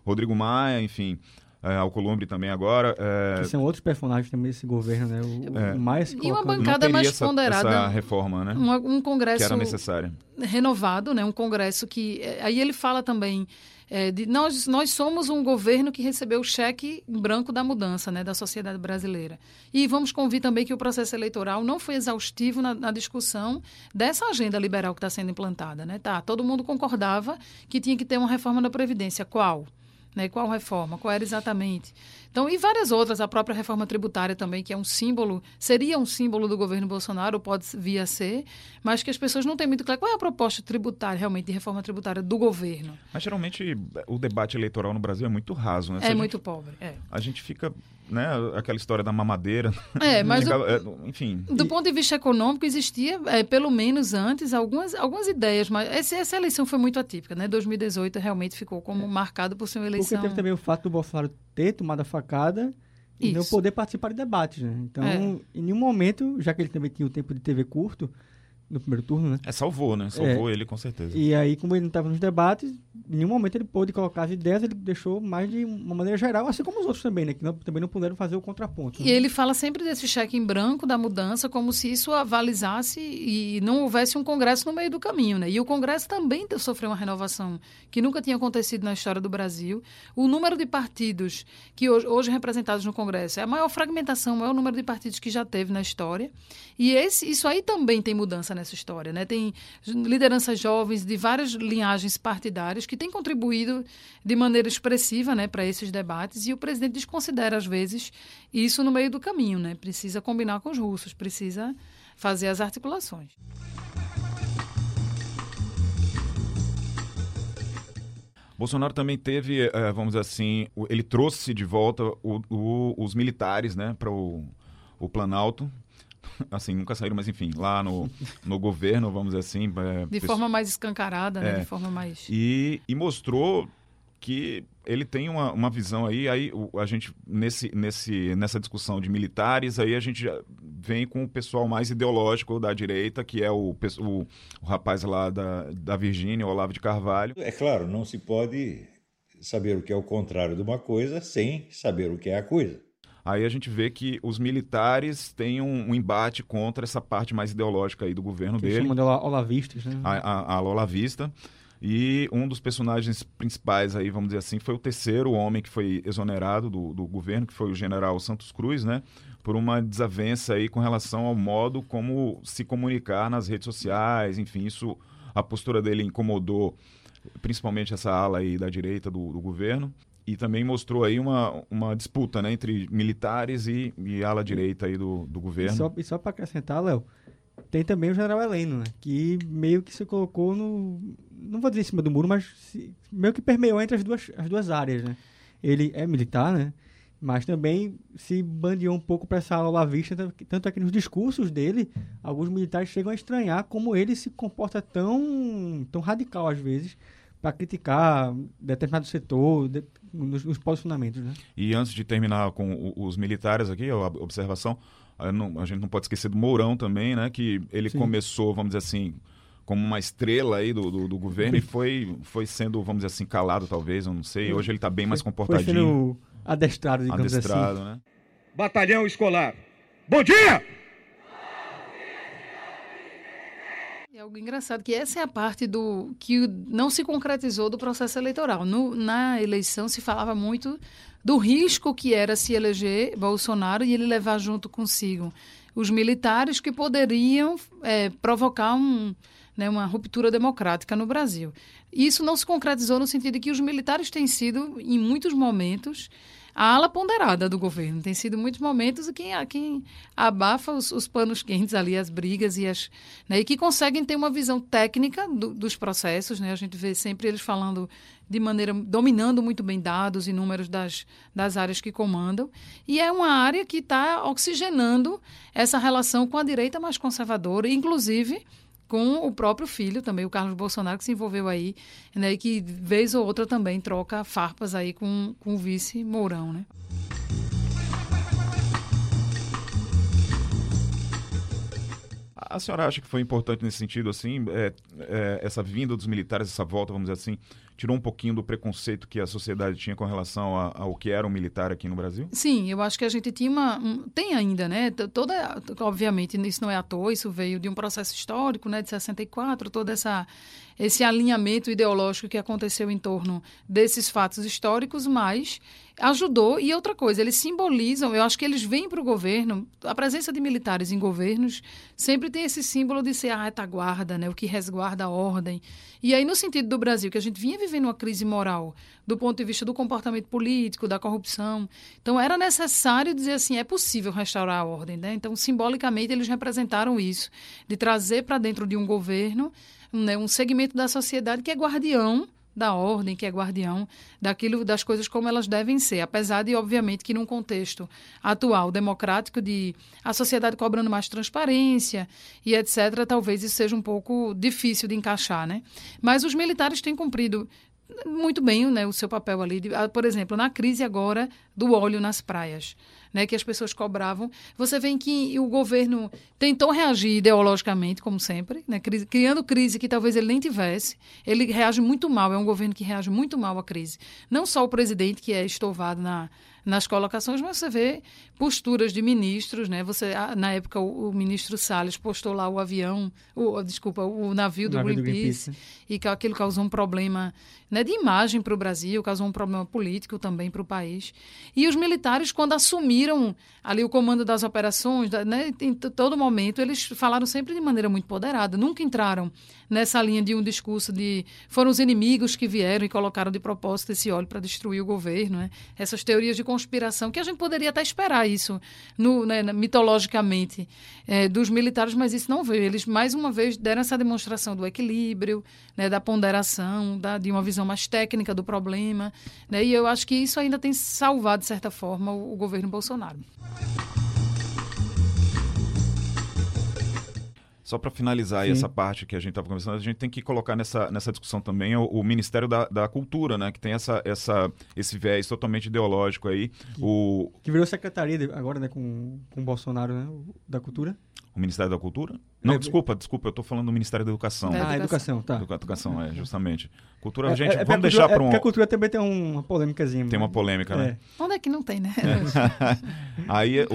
A: Rodrigo Maia, enfim, é, Alcolumbre também agora. É...
B: Que são outros personagens também desse governo, né? O, é. mais
C: e uma bancada mais
A: essa,
C: ponderada.
A: Essa reforma, né?
C: Um, um congresso
A: que era necessária.
C: renovado, né? Um congresso que é, aí ele fala também é, de, nós, nós somos um governo que recebeu o cheque em branco da mudança né, da sociedade brasileira. E vamos convir também que o processo eleitoral não foi exaustivo na, na discussão dessa agenda liberal que está sendo implantada. Né? Tá, todo mundo concordava que tinha que ter uma reforma da Previdência. Qual? Né? Qual reforma? Qual era exatamente? Então, e várias outras, a própria reforma tributária também, que é um símbolo, seria um símbolo do governo Bolsonaro, pode vir a ser, mas que as pessoas não têm muito claro qual é a proposta tributária, realmente, de reforma tributária do governo.
A: Mas geralmente o debate eleitoral no Brasil é muito raso, né?
C: Se é muito gente, pobre. É.
A: A gente fica né, aquela história da mamadeira.
C: É, mas do,
A: é, enfim.
C: Do e... ponto de vista econômico existia, é, pelo menos antes, algumas, algumas ideias, mas essa, essa, eleição foi muito atípica, né? 2018 realmente ficou como marcado por ser uma eleição.
B: Porque teve também o fato do Bolsonaro ter tomado a facada e Isso. não poder participar de debates, né? Então, é. em nenhum momento, já que ele também tinha o tempo de TV curto, no primeiro turno, né?
A: É, salvou, né? Salvou é. ele, com certeza.
B: E aí, como ele não estava nos debates, em nenhum momento ele pôde colocar as ideias, ele deixou mais de uma maneira geral, assim como os outros também, né? Que não, também não puderam fazer o contraponto.
C: Né? E ele fala sempre desse cheque em branco da mudança, como se isso avalizasse e não houvesse um congresso no meio do caminho, né? E o congresso também sofreu uma renovação que nunca tinha acontecido na história do Brasil. O número de partidos que hoje, hoje representados no congresso é a maior fragmentação, o maior número de partidos que já teve na história. E esse, isso aí também tem mudança nessa história. Né? Tem lideranças jovens de várias linhagens partidárias que têm contribuído de maneira expressiva né, para esses debates e o presidente desconsidera, às vezes, isso no meio do caminho. Né? Precisa combinar com os russos, precisa fazer as articulações.
A: Bolsonaro também teve, eh, vamos dizer assim, ele trouxe de volta o, o, os militares né, para o, o Planalto, assim, nunca saíram, mas enfim, lá no, no governo, vamos dizer assim.
C: É, de forma mais escancarada, né? É, de forma mais.
A: E, e mostrou que ele tem uma, uma visão aí, aí a gente, nesse, nesse, nessa discussão de militares, aí a gente vem com o pessoal mais ideológico da direita, que é o, o, o rapaz lá da, da Virgínia, o Olavo de Carvalho.
G: É claro, não se pode saber o que é o contrário de uma coisa sem saber o que é a coisa.
A: Aí a gente vê que os militares têm um, um embate contra essa parte mais ideológica aí do governo que dele.
B: Chamam de olavistas, né?
A: A, a, a Olavista. E um dos personagens principais aí, vamos dizer assim, foi o terceiro homem que foi exonerado do, do governo, que foi o general Santos Cruz, né? Por uma desavença aí com relação ao modo como se comunicar nas redes sociais, enfim, isso, a postura dele incomodou principalmente essa ala aí da direita do, do governo e também mostrou aí uma, uma disputa né, entre militares e, e ala direita aí do, do governo.
B: E só, só para acrescentar, Léo, tem também o general Heleno, né, que meio que se colocou no. Não vou dizer em cima do muro, mas se, meio que permeou entre as duas, as duas áreas. Né? Ele é militar, né? mas também se bandeou um pouco para essa ala vista, tanto é que nos discursos dele, alguns militares chegam a estranhar como ele se comporta tão, tão radical às vezes para criticar determinado setor, de, nos, nos, posicionamentos. Né?
A: E antes de terminar com os militares aqui, a observação, a, não, a gente não pode esquecer do Mourão também, né? Que ele Sim. começou, vamos dizer assim, como uma estrela aí do, do, do, governo e foi, foi sendo, vamos dizer assim, calado talvez, eu não sei. Hoje ele está bem mais comportadinho. Foi
B: sendo adestrado, digamos assim. adestrado, assim. Né?
H: Batalhão Escolar. Bom dia!
C: Algo engraçado, que essa é a parte do que não se concretizou do processo eleitoral. No, na eleição se falava muito do risco que era se eleger Bolsonaro e ele levar junto consigo os militares que poderiam é, provocar um, né, uma ruptura democrática no Brasil. Isso não se concretizou no sentido de que os militares têm sido, em muitos momentos, a ala ponderada do governo. Tem sido muitos momentos quem, quem abafa os, os panos quentes ali, as brigas e as. Né, e que conseguem ter uma visão técnica do, dos processos. Né? A gente vê sempre eles falando de maneira. dominando muito bem dados e números das, das áreas que comandam. E é uma área que está oxigenando essa relação com a direita mais conservadora, inclusive com o próprio filho também, o Carlos Bolsonaro, que se envolveu aí, né, e que vez ou outra também troca farpas aí com, com o vice Mourão, né?
A: A senhora acha que foi importante nesse sentido, assim, é, é, essa vinda dos militares, essa volta, vamos dizer assim, tirou um pouquinho do preconceito que a sociedade tinha com relação ao que era um militar aqui no Brasil?
C: Sim, eu acho que a gente tinha uma. Um, tem ainda, né? Toda, obviamente, isso não é à toa, isso veio de um processo histórico, né, de 64, toda essa esse alinhamento ideológico que aconteceu em torno desses fatos históricos, mas ajudou. E outra coisa, eles simbolizam, eu acho que eles vêm para o governo, a presença de militares em governos sempre tem esse símbolo de ser a retaguarda, né, o que resguarda a ordem. E aí, no sentido do Brasil, que a gente vinha vivendo uma crise moral do ponto de vista do comportamento político, da corrupção. Então, era necessário dizer assim: é possível restaurar a ordem. Né? Então, simbolicamente, eles representaram isso, de trazer para dentro de um governo né, um segmento da sociedade que é guardião da ordem, que é guardião daquilo, das coisas como elas devem ser. Apesar de, obviamente, que num contexto atual, democrático, de a sociedade cobrando mais transparência e etc., talvez isso seja um pouco difícil de encaixar, né? Mas os militares têm cumprido muito bem né, o seu papel ali. De, ah, por exemplo, na crise agora do óleo nas praias né, que as pessoas cobravam. Você vê que o governo tentou reagir ideologicamente, como sempre, né, criando crise que talvez ele nem tivesse. Ele reage muito mal, é um governo que reage muito mal à crise. Não só o presidente, que é estovado na, nas colocações, mas você vê posturas de ministros, né? Você ah, na época o, o ministro Salles postou lá o avião, o, desculpa, o navio do, o navio Greenpeace, do Greenpeace, e que aquilo causou um problema, né, de imagem para o Brasil, causou um problema político também para o país. E os militares quando assumiram ali o comando das operações, né, em todo momento eles falaram sempre de maneira muito poderada, nunca entraram nessa linha de um discurso de foram os inimigos que vieram e colocaram de propósito esse óleo para destruir o governo, né? Essas teorias de conspiração que a gente poderia até esperar isso no, né, mitologicamente é, dos militares, mas isso não veio. Eles mais uma vez deram essa demonstração do equilíbrio, né, da ponderação, da, de uma visão mais técnica do problema, né? E eu acho que isso ainda tem salvado de certa forma o, o governo Bolsonaro.
A: Só para finalizar essa parte que a gente estava conversando, a gente tem que colocar nessa, nessa discussão também o, o Ministério da, da, Cultura, né? Que tem essa, essa, esse viés totalmente ideológico aí. Que,
B: o... que virou secretaria agora, né? Com, com o Bolsonaro, né? Da Cultura.
A: O Ministério da Cultura? Não, é, desculpa, desculpa, eu estou falando do Ministério da Educação.
B: Ah, educação, tá.
A: Educação, é, justamente. Cultura, é, gente, é, vamos deixar para um...
B: Porque a cultura também tem uma polêmicazinha.
A: Tem uma polêmica, né?
C: Onde é que não tem, né?
A: Aí o,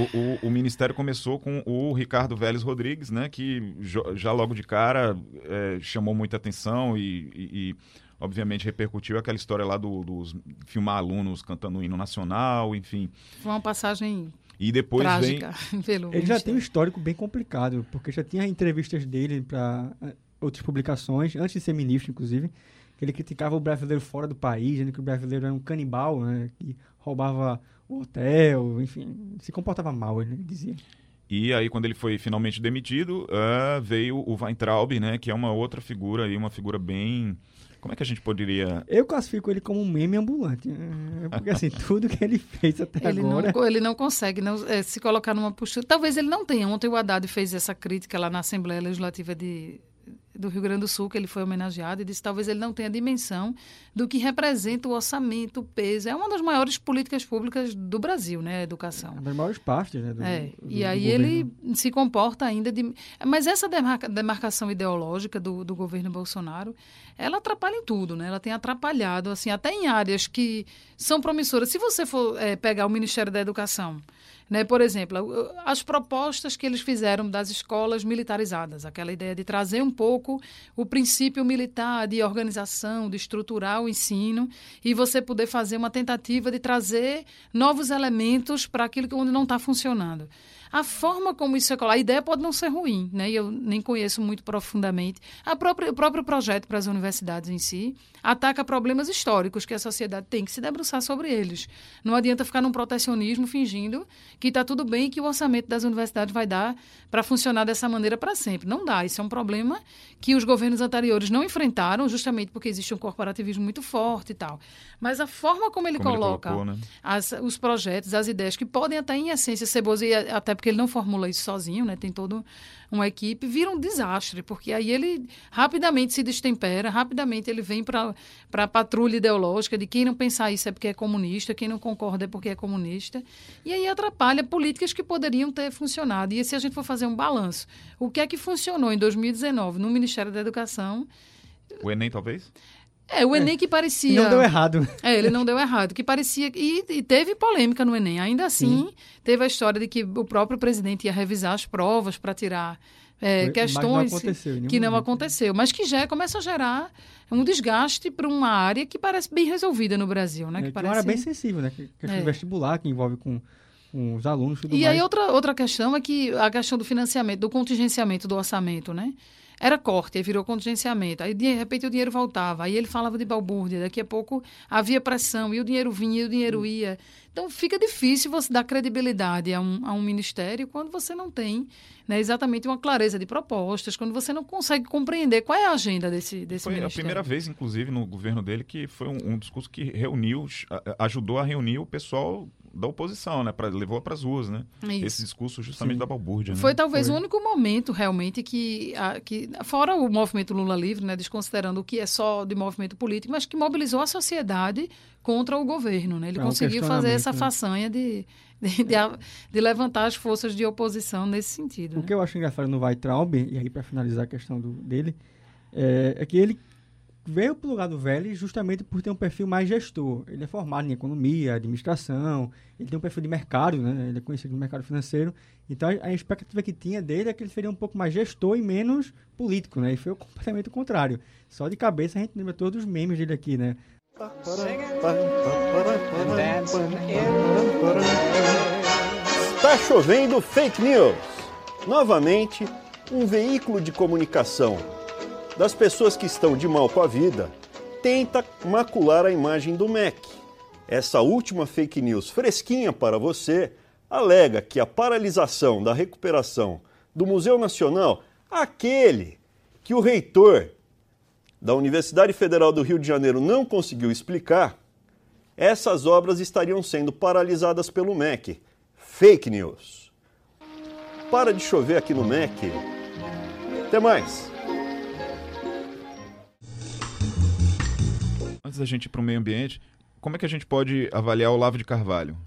A: o, o, Ministério começou com o Ricardo Vélez Rodrigues, né? Que já logo de cara é, chamou muita atenção e, e, e obviamente repercutiu aquela história lá do, dos filmar alunos cantando o hino nacional, enfim.
C: Foi uma passagem
A: e depois
C: Trágica,
A: vem.
C: Pelo
B: ele já tem um histórico bem complicado, porque já tinha entrevistas dele para eh, outras publicações, antes de ser ministro, inclusive, que ele criticava o brasileiro fora do país, dizendo que o brasileiro era um canibal, né, que roubava o hotel, enfim, se comportava mal, ele dizia.
A: E aí, quando ele foi finalmente demitido, uh, veio o Weintraub, né, que é uma outra figura aí, uma figura bem como é que a gente poderia.
B: Eu classifico ele como um meme ambulante. É, porque, assim, tudo que ele fez até
C: ele
B: agora.
C: Não, ele não consegue não, é, se colocar numa postura. Talvez ele não tenha. Ontem o Haddad fez essa crítica lá na Assembleia Legislativa de, do Rio Grande do Sul, que ele foi homenageado, e disse talvez ele não tenha dimensão do que representa o orçamento, o peso. É uma das maiores políticas públicas do Brasil, né? A educação. É
B: das maiores partes, né?
C: Do, é. Do, e aí ele se comporta ainda de. Mas essa demarca, demarcação ideológica do, do governo Bolsonaro, ela atrapalha em tudo, né? Ela tem atrapalhado, assim, até em áreas que são promissoras. Se você for é, pegar o Ministério da Educação, né? Por exemplo, as propostas que eles fizeram das escolas militarizadas, aquela ideia de trazer um pouco o princípio militar de organização, de estruturar o ensino e você poder fazer uma tentativa de trazer novos elementos para aquilo que onde não está funcionando. A forma como isso é colocado, a ideia pode não ser ruim, né? eu nem conheço muito profundamente. A própria, o próprio projeto para as universidades em si ataca problemas históricos que a sociedade tem que se debruçar sobre eles. Não adianta ficar num protecionismo fingindo que está tudo bem e que o orçamento das universidades vai dar para funcionar dessa maneira para sempre. Não dá. Isso é um problema que os governos anteriores não enfrentaram, justamente porque existe um corporativismo muito forte e tal. Mas a forma como ele como coloca ele colocou, né? as, os projetos, as ideias, que podem até, em essência, ser boas, e até porque ele não formula isso sozinho, né? tem toda uma equipe, vira um desastre, porque aí ele rapidamente se destempera, rapidamente ele vem para a patrulha ideológica de quem não pensar isso é porque é comunista, quem não concorda é porque é comunista, e aí atrapalha políticas que poderiam ter funcionado. E se a gente for fazer um balanço, o que é que funcionou em 2019 no Ministério da Educação?
A: O Enem, talvez?
C: É, o Enem é. que parecia.
B: Não deu errado.
C: É, ele não deu errado. Que parecia. E, e teve polêmica no Enem. Ainda assim, Sim. teve a história de que o próprio presidente ia revisar as provas para tirar é, questões não que não momento. aconteceu, mas que já começa a gerar um desgaste para uma área que parece bem resolvida no Brasil, né?
B: É,
C: que,
B: que
C: parece...
B: uma área bem sensível, né? Que, que é. vestibular, que envolve com, com os alunos.
C: Tudo e mais. aí outra, outra questão é que a questão do financiamento, do contingenciamento do orçamento, né? Era corte, aí virou contingenciamento. Aí, de repente, o dinheiro voltava. Aí ele falava de balbúrdia. Daqui a pouco havia pressão e o dinheiro vinha e o dinheiro ia. Então, fica difícil você dar credibilidade a um, a um ministério quando você não tem né, exatamente uma clareza de propostas, quando você não consegue compreender qual é a agenda desse, desse
A: foi
C: ministério.
A: Foi a primeira vez, inclusive, no governo dele que foi um, um discurso que reuniu, ajudou a reunir o pessoal da oposição, né? Pra, levou para as ruas, né? Isso. Esse discurso justamente Sim. da balbúrdia.
C: Foi né? talvez Foi. o único momento realmente que, a, que, fora o movimento Lula Livre, né? Desconsiderando o que é só de movimento político, mas que mobilizou a sociedade contra o governo, né? Ele é conseguiu fazer essa né? façanha de, de, de, de, levantar as forças de oposição nesse sentido.
B: O
C: né?
B: que eu acho engraçado no Weitraub, e aí para finalizar a questão do, dele, é, é que ele veio para o lugar do Vélez justamente por ter um perfil mais gestor. Ele é formado em economia, administração, ele tem um perfil de mercado, né? ele é conhecido no mercado financeiro. Então a expectativa que tinha dele é que ele seria um pouco mais gestor e menos político, né? E foi completamente o contrário. Só de cabeça a gente lembra todos os memes dele aqui, né?
H: Está chovendo fake news. Novamente, um veículo de comunicação das pessoas que estão de mal com a vida tenta macular a imagem do MEC. Essa última fake news fresquinha para você alega que a paralisação da recuperação do Museu Nacional, aquele que o reitor da Universidade Federal do Rio de Janeiro não conseguiu explicar, essas obras estariam sendo paralisadas pelo MEC. Fake news. Para de chover aqui no MEC. Até mais.
A: Antes da gente ir para o meio ambiente, como é que a gente pode avaliar o Lavo de Carvalho?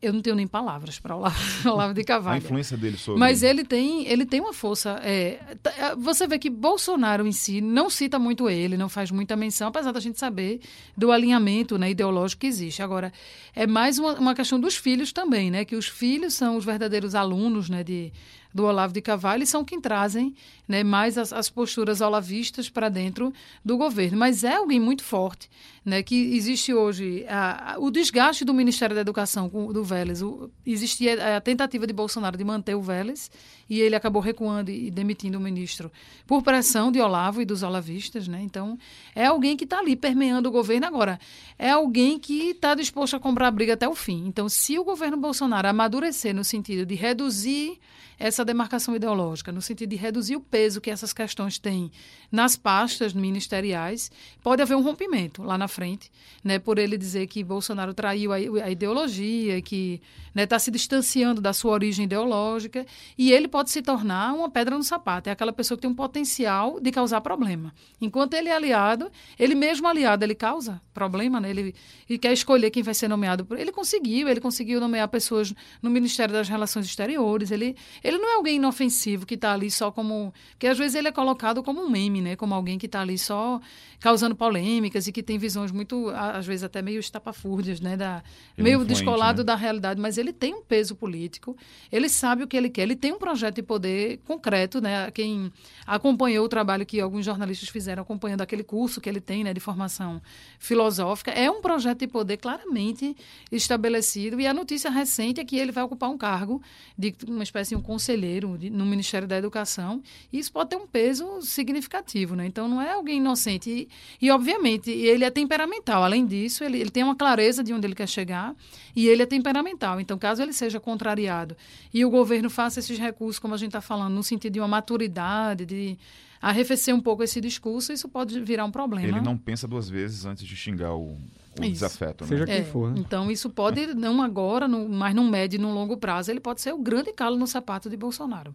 C: eu não tenho nem palavras para o Olavo, de Carvalho.
A: A influência dele sobre.
C: Mas ele tem, ele tem uma força. É, é, você vê que Bolsonaro em si não cita muito ele, não faz muita menção, apesar da gente saber do alinhamento né, ideológico que existe. Agora, é mais uma, uma questão dos filhos também, né? Que os filhos são os verdadeiros alunos né, de, do Olavo de Carvalho e são quem trazem né, mais as, as posturas olavistas para dentro do governo. Mas é alguém muito forte, né, que existe hoje a, a, o desgaste do Ministério da Educação com, do Vélez. O, existia a tentativa de Bolsonaro de manter o Vélez e ele acabou recuando e, e demitindo o ministro por pressão de Olavo e dos olavistas. Né? Então, é alguém que está ali permeando o governo agora. É alguém que está disposto a comprar a briga até o fim. Então, se o governo Bolsonaro amadurecer no sentido de reduzir essa demarcação ideológica, no sentido de reduzir o peso que essas questões têm nas pastas ministeriais, pode haver um rompimento lá na frente, né, por ele dizer que Bolsonaro traiu a, a ideologia, que está né, tá se distanciando da sua origem ideológica, e ele pode se tornar uma pedra no sapato. É aquela pessoa que tem um potencial de causar problema. Enquanto ele é aliado, ele mesmo aliado, ele causa problema, né? ele, ele quer escolher quem vai ser nomeado. Ele conseguiu, ele conseguiu nomear pessoas no Ministério das Relações Exteriores, ele, ele não é alguém inofensivo que está ali só como. Porque às vezes ele é colocado como um meme, né? Como alguém que está ali só causando polêmicas e que tem visões muito, às vezes até meio estapafúrdias, né? Da, meio descolado né? da realidade, mas ele tem um peso político, ele sabe o que ele quer, ele tem um projeto de poder concreto, né? Quem acompanhou o trabalho que alguns jornalistas fizeram acompanhando aquele curso que ele tem, né? De formação filosófica, é um projeto de poder claramente estabelecido e a notícia recente é que ele vai ocupar um cargo de uma espécie de um conselheiro de, no Ministério da Educação e isso pode ter um peso significativo, né? Então não é alguém inocente e, e obviamente ele é temperamental. Além disso, ele, ele tem uma clareza de onde ele quer chegar e ele é temperamental. Então, caso ele seja contrariado e o governo faça esses recursos, como a gente está falando, no sentido de uma maturidade, de arrefecer um pouco esse discurso, isso pode virar um problema.
A: Ele não pensa duas vezes antes de xingar o, o desafeto. Né?
B: Seja quem
C: É,
B: for. né?
C: Então, isso pode, não agora, no, mas no médio e no longo prazo, ele pode ser o grande calo no sapato de Bolsonaro.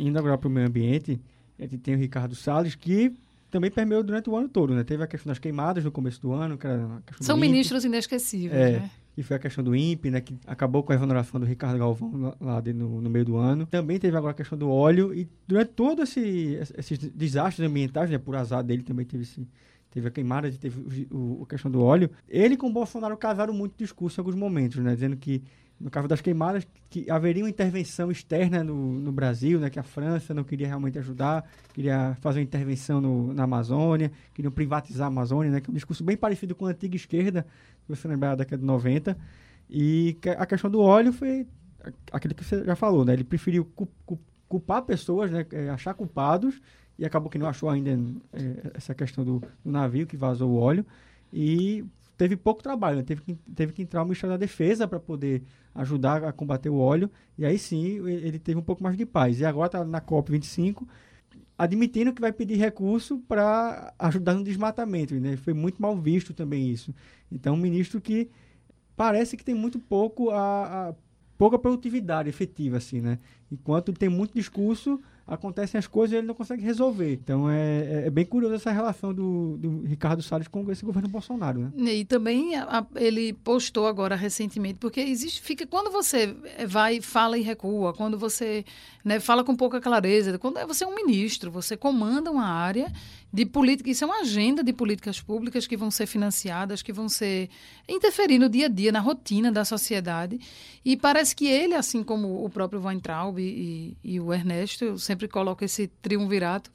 B: Indo agora para o meio ambiente, a gente tem o Ricardo Salles, que também permeou durante o ano todo, né? Teve a questão das queimadas no começo do ano, que era
C: São ministros inesquecíveis,
B: É.
C: né?
B: que foi a questão do INPE, né? Que acabou com a exoneração do Ricardo Galvão lá- de- no, no meio do ano. Também teve agora a questão do óleo e durante todo esse, esses desastres ambientais, né? Por azar dele também teve esse, Teve a queimada, teve o, o- a questão do óleo. Ele com o Bolsonaro casaram muito discurso em alguns momentos, né? Dizendo que, no caso das queimadas, que haveria uma intervenção externa no, no Brasil, né? Que a França não queria realmente ajudar, queria fazer uma intervenção no- na Amazônia, queriam privatizar a Amazônia, né? Que é um discurso bem parecido com a antiga esquerda, se você lembrar da década de 90. E a questão do óleo foi aquilo que você já falou, né? Ele preferiu cu- cu- culpar pessoas, né? É, achar culpados e acabou que não achou ainda é, essa questão do, do navio que vazou o óleo e teve pouco trabalho, né? teve, que, teve que entrar o Ministério da Defesa para poder ajudar a combater o óleo e aí sim ele teve um pouco mais de paz. E agora está na COP25 admitindo que vai pedir recurso para ajudar no desmatamento, né? Foi muito mal visto também isso. Então, um ministro que parece que tem muito pouco a, a- pouca produtividade efetiva assim, né? Enquanto tem muito discurso, acontecem as coisas e ele não consegue resolver. Então é, é- é bem curioso essa relação do, do Ricardo Salles com esse governo Bolsonaro, né?
C: E também a- a- ele postou agora recentemente, porque existe, fica quando você vai, fala e recua, quando você né, fala com pouca clareza, quando é- você é um ministro, você comanda uma área de política, isso é uma agenda de políticas públicas que vão ser financiadas, que vão ser interferir no dia a dia, na rotina da sociedade. E parece que ele, assim como o próprio Weintraub e, e, e o Ernesto, eu sempre coloco esse triunvirato,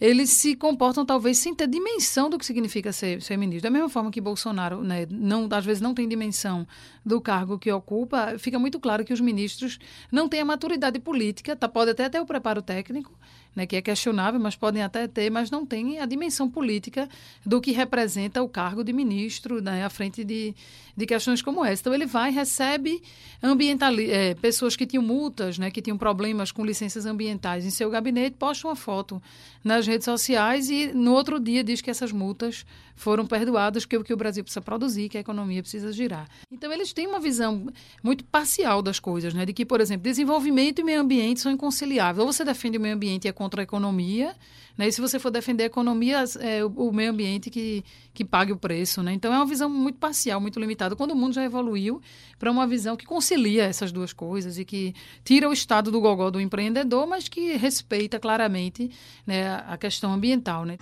C: eles se comportam talvez sem ter dimensão do que significa ser, ser ministro. Da mesma forma que Bolsonaro, né, não, às vezes, não tem dimensão do cargo que ocupa, fica muito claro que os ministros não têm a maturidade política, tá, pode até ter o preparo técnico, né, que é questionável, mas podem até ter, mas não têm a dimensão política do que representa o cargo de ministro né, à frente de, de questões como essa. Então, ele vai, recebe ambientali eh, pessoas que tinham multas, né, que tinham problemas com licenças ambientais em seu gabinete, posta uma foto nas redes sociais e no outro dia diz que essas multas foram perdoadas, que é o que o Brasil precisa produzir, que a economia precisa girar. Então, eles têm uma visão muito parcial das coisas, né? De que, por exemplo, desenvolvimento e meio ambiente são inconciliáveis. Ou você defende o meio ambiente e é contra a economia, né? E se você for defender a economia, é o, meio ambiente que, que pague o preço, né? Então, é uma visão muito parcial, muito limitada, quando o mundo já evoluiu para uma visão que concilia essas duas coisas e que tira o estado do gogó do empreendedor, mas que respeita claramente né, a questão ambiental, né?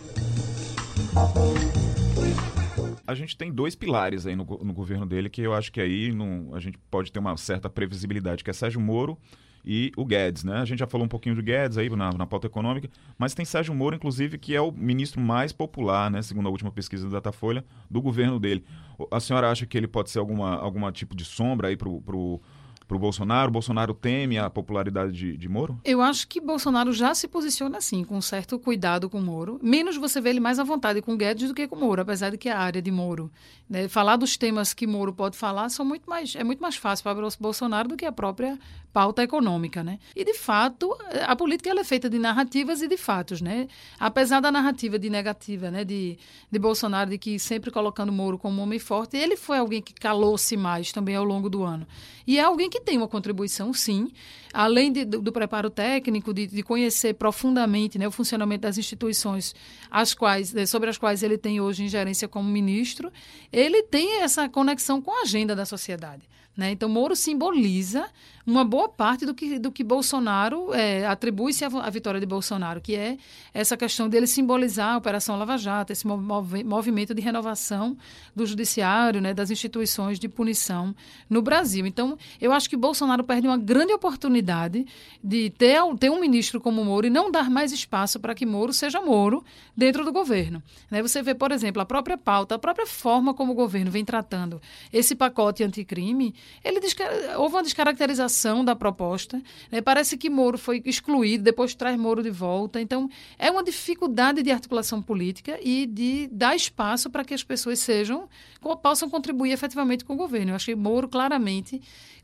A: A gente tem dois pilares aí no, no governo dele que eu acho que aí não, a gente pode ter uma certa previsibilidade, que é Sérgio Moro e o Guedes, né? A gente já falou um pouquinho do Guedes aí na, na pauta econômica, mas tem Sérgio Moro, inclusive, que é o ministro mais popular, né? Segundo a última pesquisa do Datafolha, do governo dele. O- A senhora acha que ele pode ser alguma, alguma tipo de sombra aí pro, pro, Bolsonaro? O Bolsonaro teme a popularidade de, de Moro?
C: Eu acho que Bolsonaro já se posiciona assim, com certo cuidado com Moro. Menos você vê ele mais à vontade com Guedes do que com Moro, apesar de que a área de Moro, né, falar dos temas que Moro pode falar são muito mais, é muito mais fácil para Bolsonaro do que a própria pauta econômica, né? E de fato, a política ela é feita de narrativas e de fatos, né? Apesar da narrativa de negativa, né, de, de Bolsonaro de que sempre colocando Moro como um homem forte, ele foi alguém que calou-se mais também ao longo do ano. E é alguém que tem uma contribuição, sim, além de- do, do preparo técnico, de, de conhecer profundamente né, o funcionamento das instituições as quais, eh, sobre as quais ele tem hoje ingerência como ministro, ele tem essa conexão com a agenda da sociedade. Né? Então, Moro simboliza uma boa parte do que, do que Bolsonaro é, atribui-se à, vitória de Bolsonaro, que é essa questão dele simbolizar a Operação Lava Jato, esse mov movimento de renovação do judiciário, né, das instituições de punição no Brasil. Então, eu acho que Bolsonaro perde uma grande oportunidade de ter, ter um ministro como Moro e não dar mais espaço para que Moro seja Moro dentro do governo. Né? Você vê, por exemplo, a própria pauta, a própria forma como o governo vem tratando esse pacote anticrime, ele houve uma descaracterização da proposta. Né? Parece que Moro foi excluído, depois traz Moro de volta. Então, é uma dificuldade de articulação política e de dar espaço para que as pessoas sejam, possam contribuir efetivamente com o governo. Eu acho que Moro, claramente,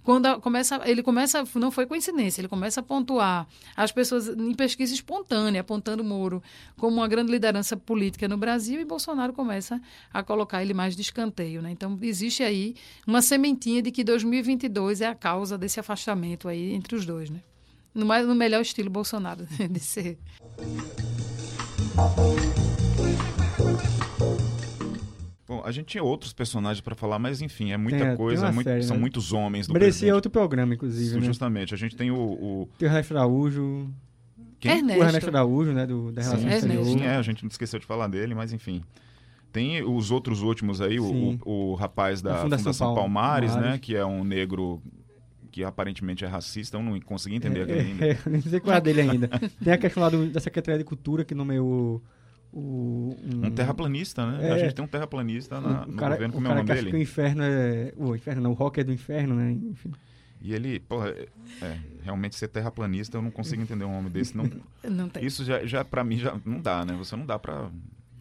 C: quando começa, ele começa, não foi coincidência, ele começa a pontuar as pessoas em pesquisa espontânea, apontando Moro como uma grande liderança política no Brasil e Bolsonaro começa a colocar ele mais de escanteio. Né? Então, existe aí uma sementinha de que 2022 é a causa desse afastamento aí entre os dois. Né? No, no melhor estilo Bolsonaro de ser.
A: Bom, a gente tinha outros personagens para falar, mas enfim, é muita é, coisa, muito, série, são né? muitos homens
B: do Merecia presidente. outro programa, inclusive, né?
A: Justamente, a gente tem o... o...
B: Tem o Ernesto Araújo...
C: Quem? Ernesto.
B: O Ernesto Araújo, né, do, da Relação Exterior.
A: Sim, é, a gente não esqueceu de falar dele, mas enfim... Tem os outros últimos aí, o, o, o, rapaz da, Fundação, Fundação Palmares, Palmares, né, que é um negro que aparentemente é racista, eu não consegui entender
B: é,
A: ainda.
B: É, não sei qual é dele ainda. Tem a questão lá do, da Secretaria de Cultura que nomeou o,
A: um, um, terraplanista, né? É, a gente tem um terraplanista na, no cara, governo, como é o nome
B: que
A: dele?
B: que o inferno é. O inferno não, o rock é do inferno, né? Enfim.
A: E ele, porra, é, é, realmente ser terraplanista, eu não consigo entender um homem desse. Não, não tem. Isso já, já para mim, já não dá, né? Você não dá para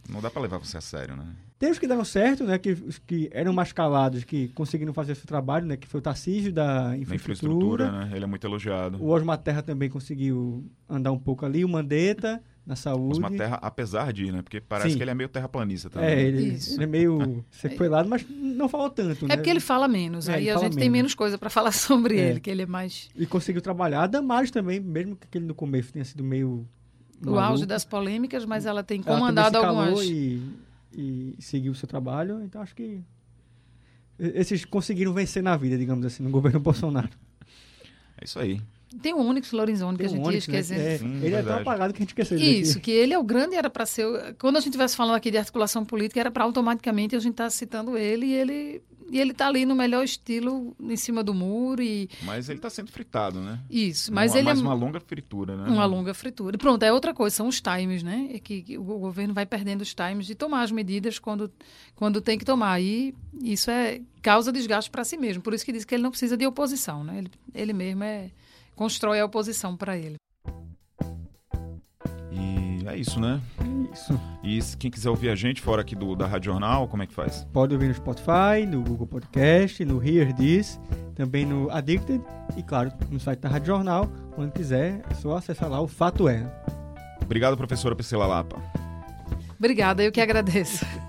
A: não dá para levar você a sério, né?
B: Tem os que deram certo, né? Que, que eram mais calados, que conseguiram fazer esse trabalho, né? Que foi o Tarcísio da infraestrutura. infraestrutura
A: né? Ele é muito elogiado.
B: O Osmar Terra também conseguiu andar um pouco ali. O Mandetta na saúde.
A: Osmar Terra, apesar de, né? Porque parece Sim. que ele é meio terraplanista também.
B: É, ele, ele é meio sequelado, mas não fala tanto,
C: é
B: né?
C: porque ele fala menos. É, aí a gente menos. tem menos coisa para falar sobre é. ele, que ele é mais...
B: E conseguiu trabalhar. A Damares também, mesmo que ele no começo tenha sido meio...
C: O auge das polêmicas, mas ela tem comandado ela algumas...
B: E, e seguiu o seu trabalho, então acho que esses conseguiram vencer na vida, digamos assim, no governo Bolsonaro.
A: É isso aí.
C: Tem o Onyx Lorenzoni que a gente Onyx, ia esquecer. Né?
B: É, Sim, ele verdade. é tão apagado que a gente esqueceu.
C: Isso, que ele é o grande, era para ser. Quando a gente estivesse falando aqui de articulação política, era para automaticamente a gente estar tá citando ele e ele e ele está ali no melhor estilo, em cima do muro e...
A: Mas ele está sendo fritado, né?
C: Isso, mas uma, ele
A: mais
C: é...
A: uma longa fritura, né?
C: Uma longa fritura. Pronto, é outra coisa, são os times, né? É que, que, o governo vai perdendo os times de tomar as medidas quando, quando tem que tomar. E isso é causa desgaste para si mesmo. Por isso que diz que ele não precisa de oposição, né? Ele, ele mesmo é constrói a oposição para ele.
A: E é isso, né?
B: É isso.
A: E quem quiser ouvir a gente fora aqui do, da Rádio Jornal, como é que faz?
B: Pode ouvir no Spotify, no Google Podcast, no Hear This, também no Addicted e, claro, no site da Rádio Jornal. Quando quiser, é só acessar lá o Fato É.
A: Obrigado, professora Priscila Lapa.
C: Obrigada, eu que agradeço.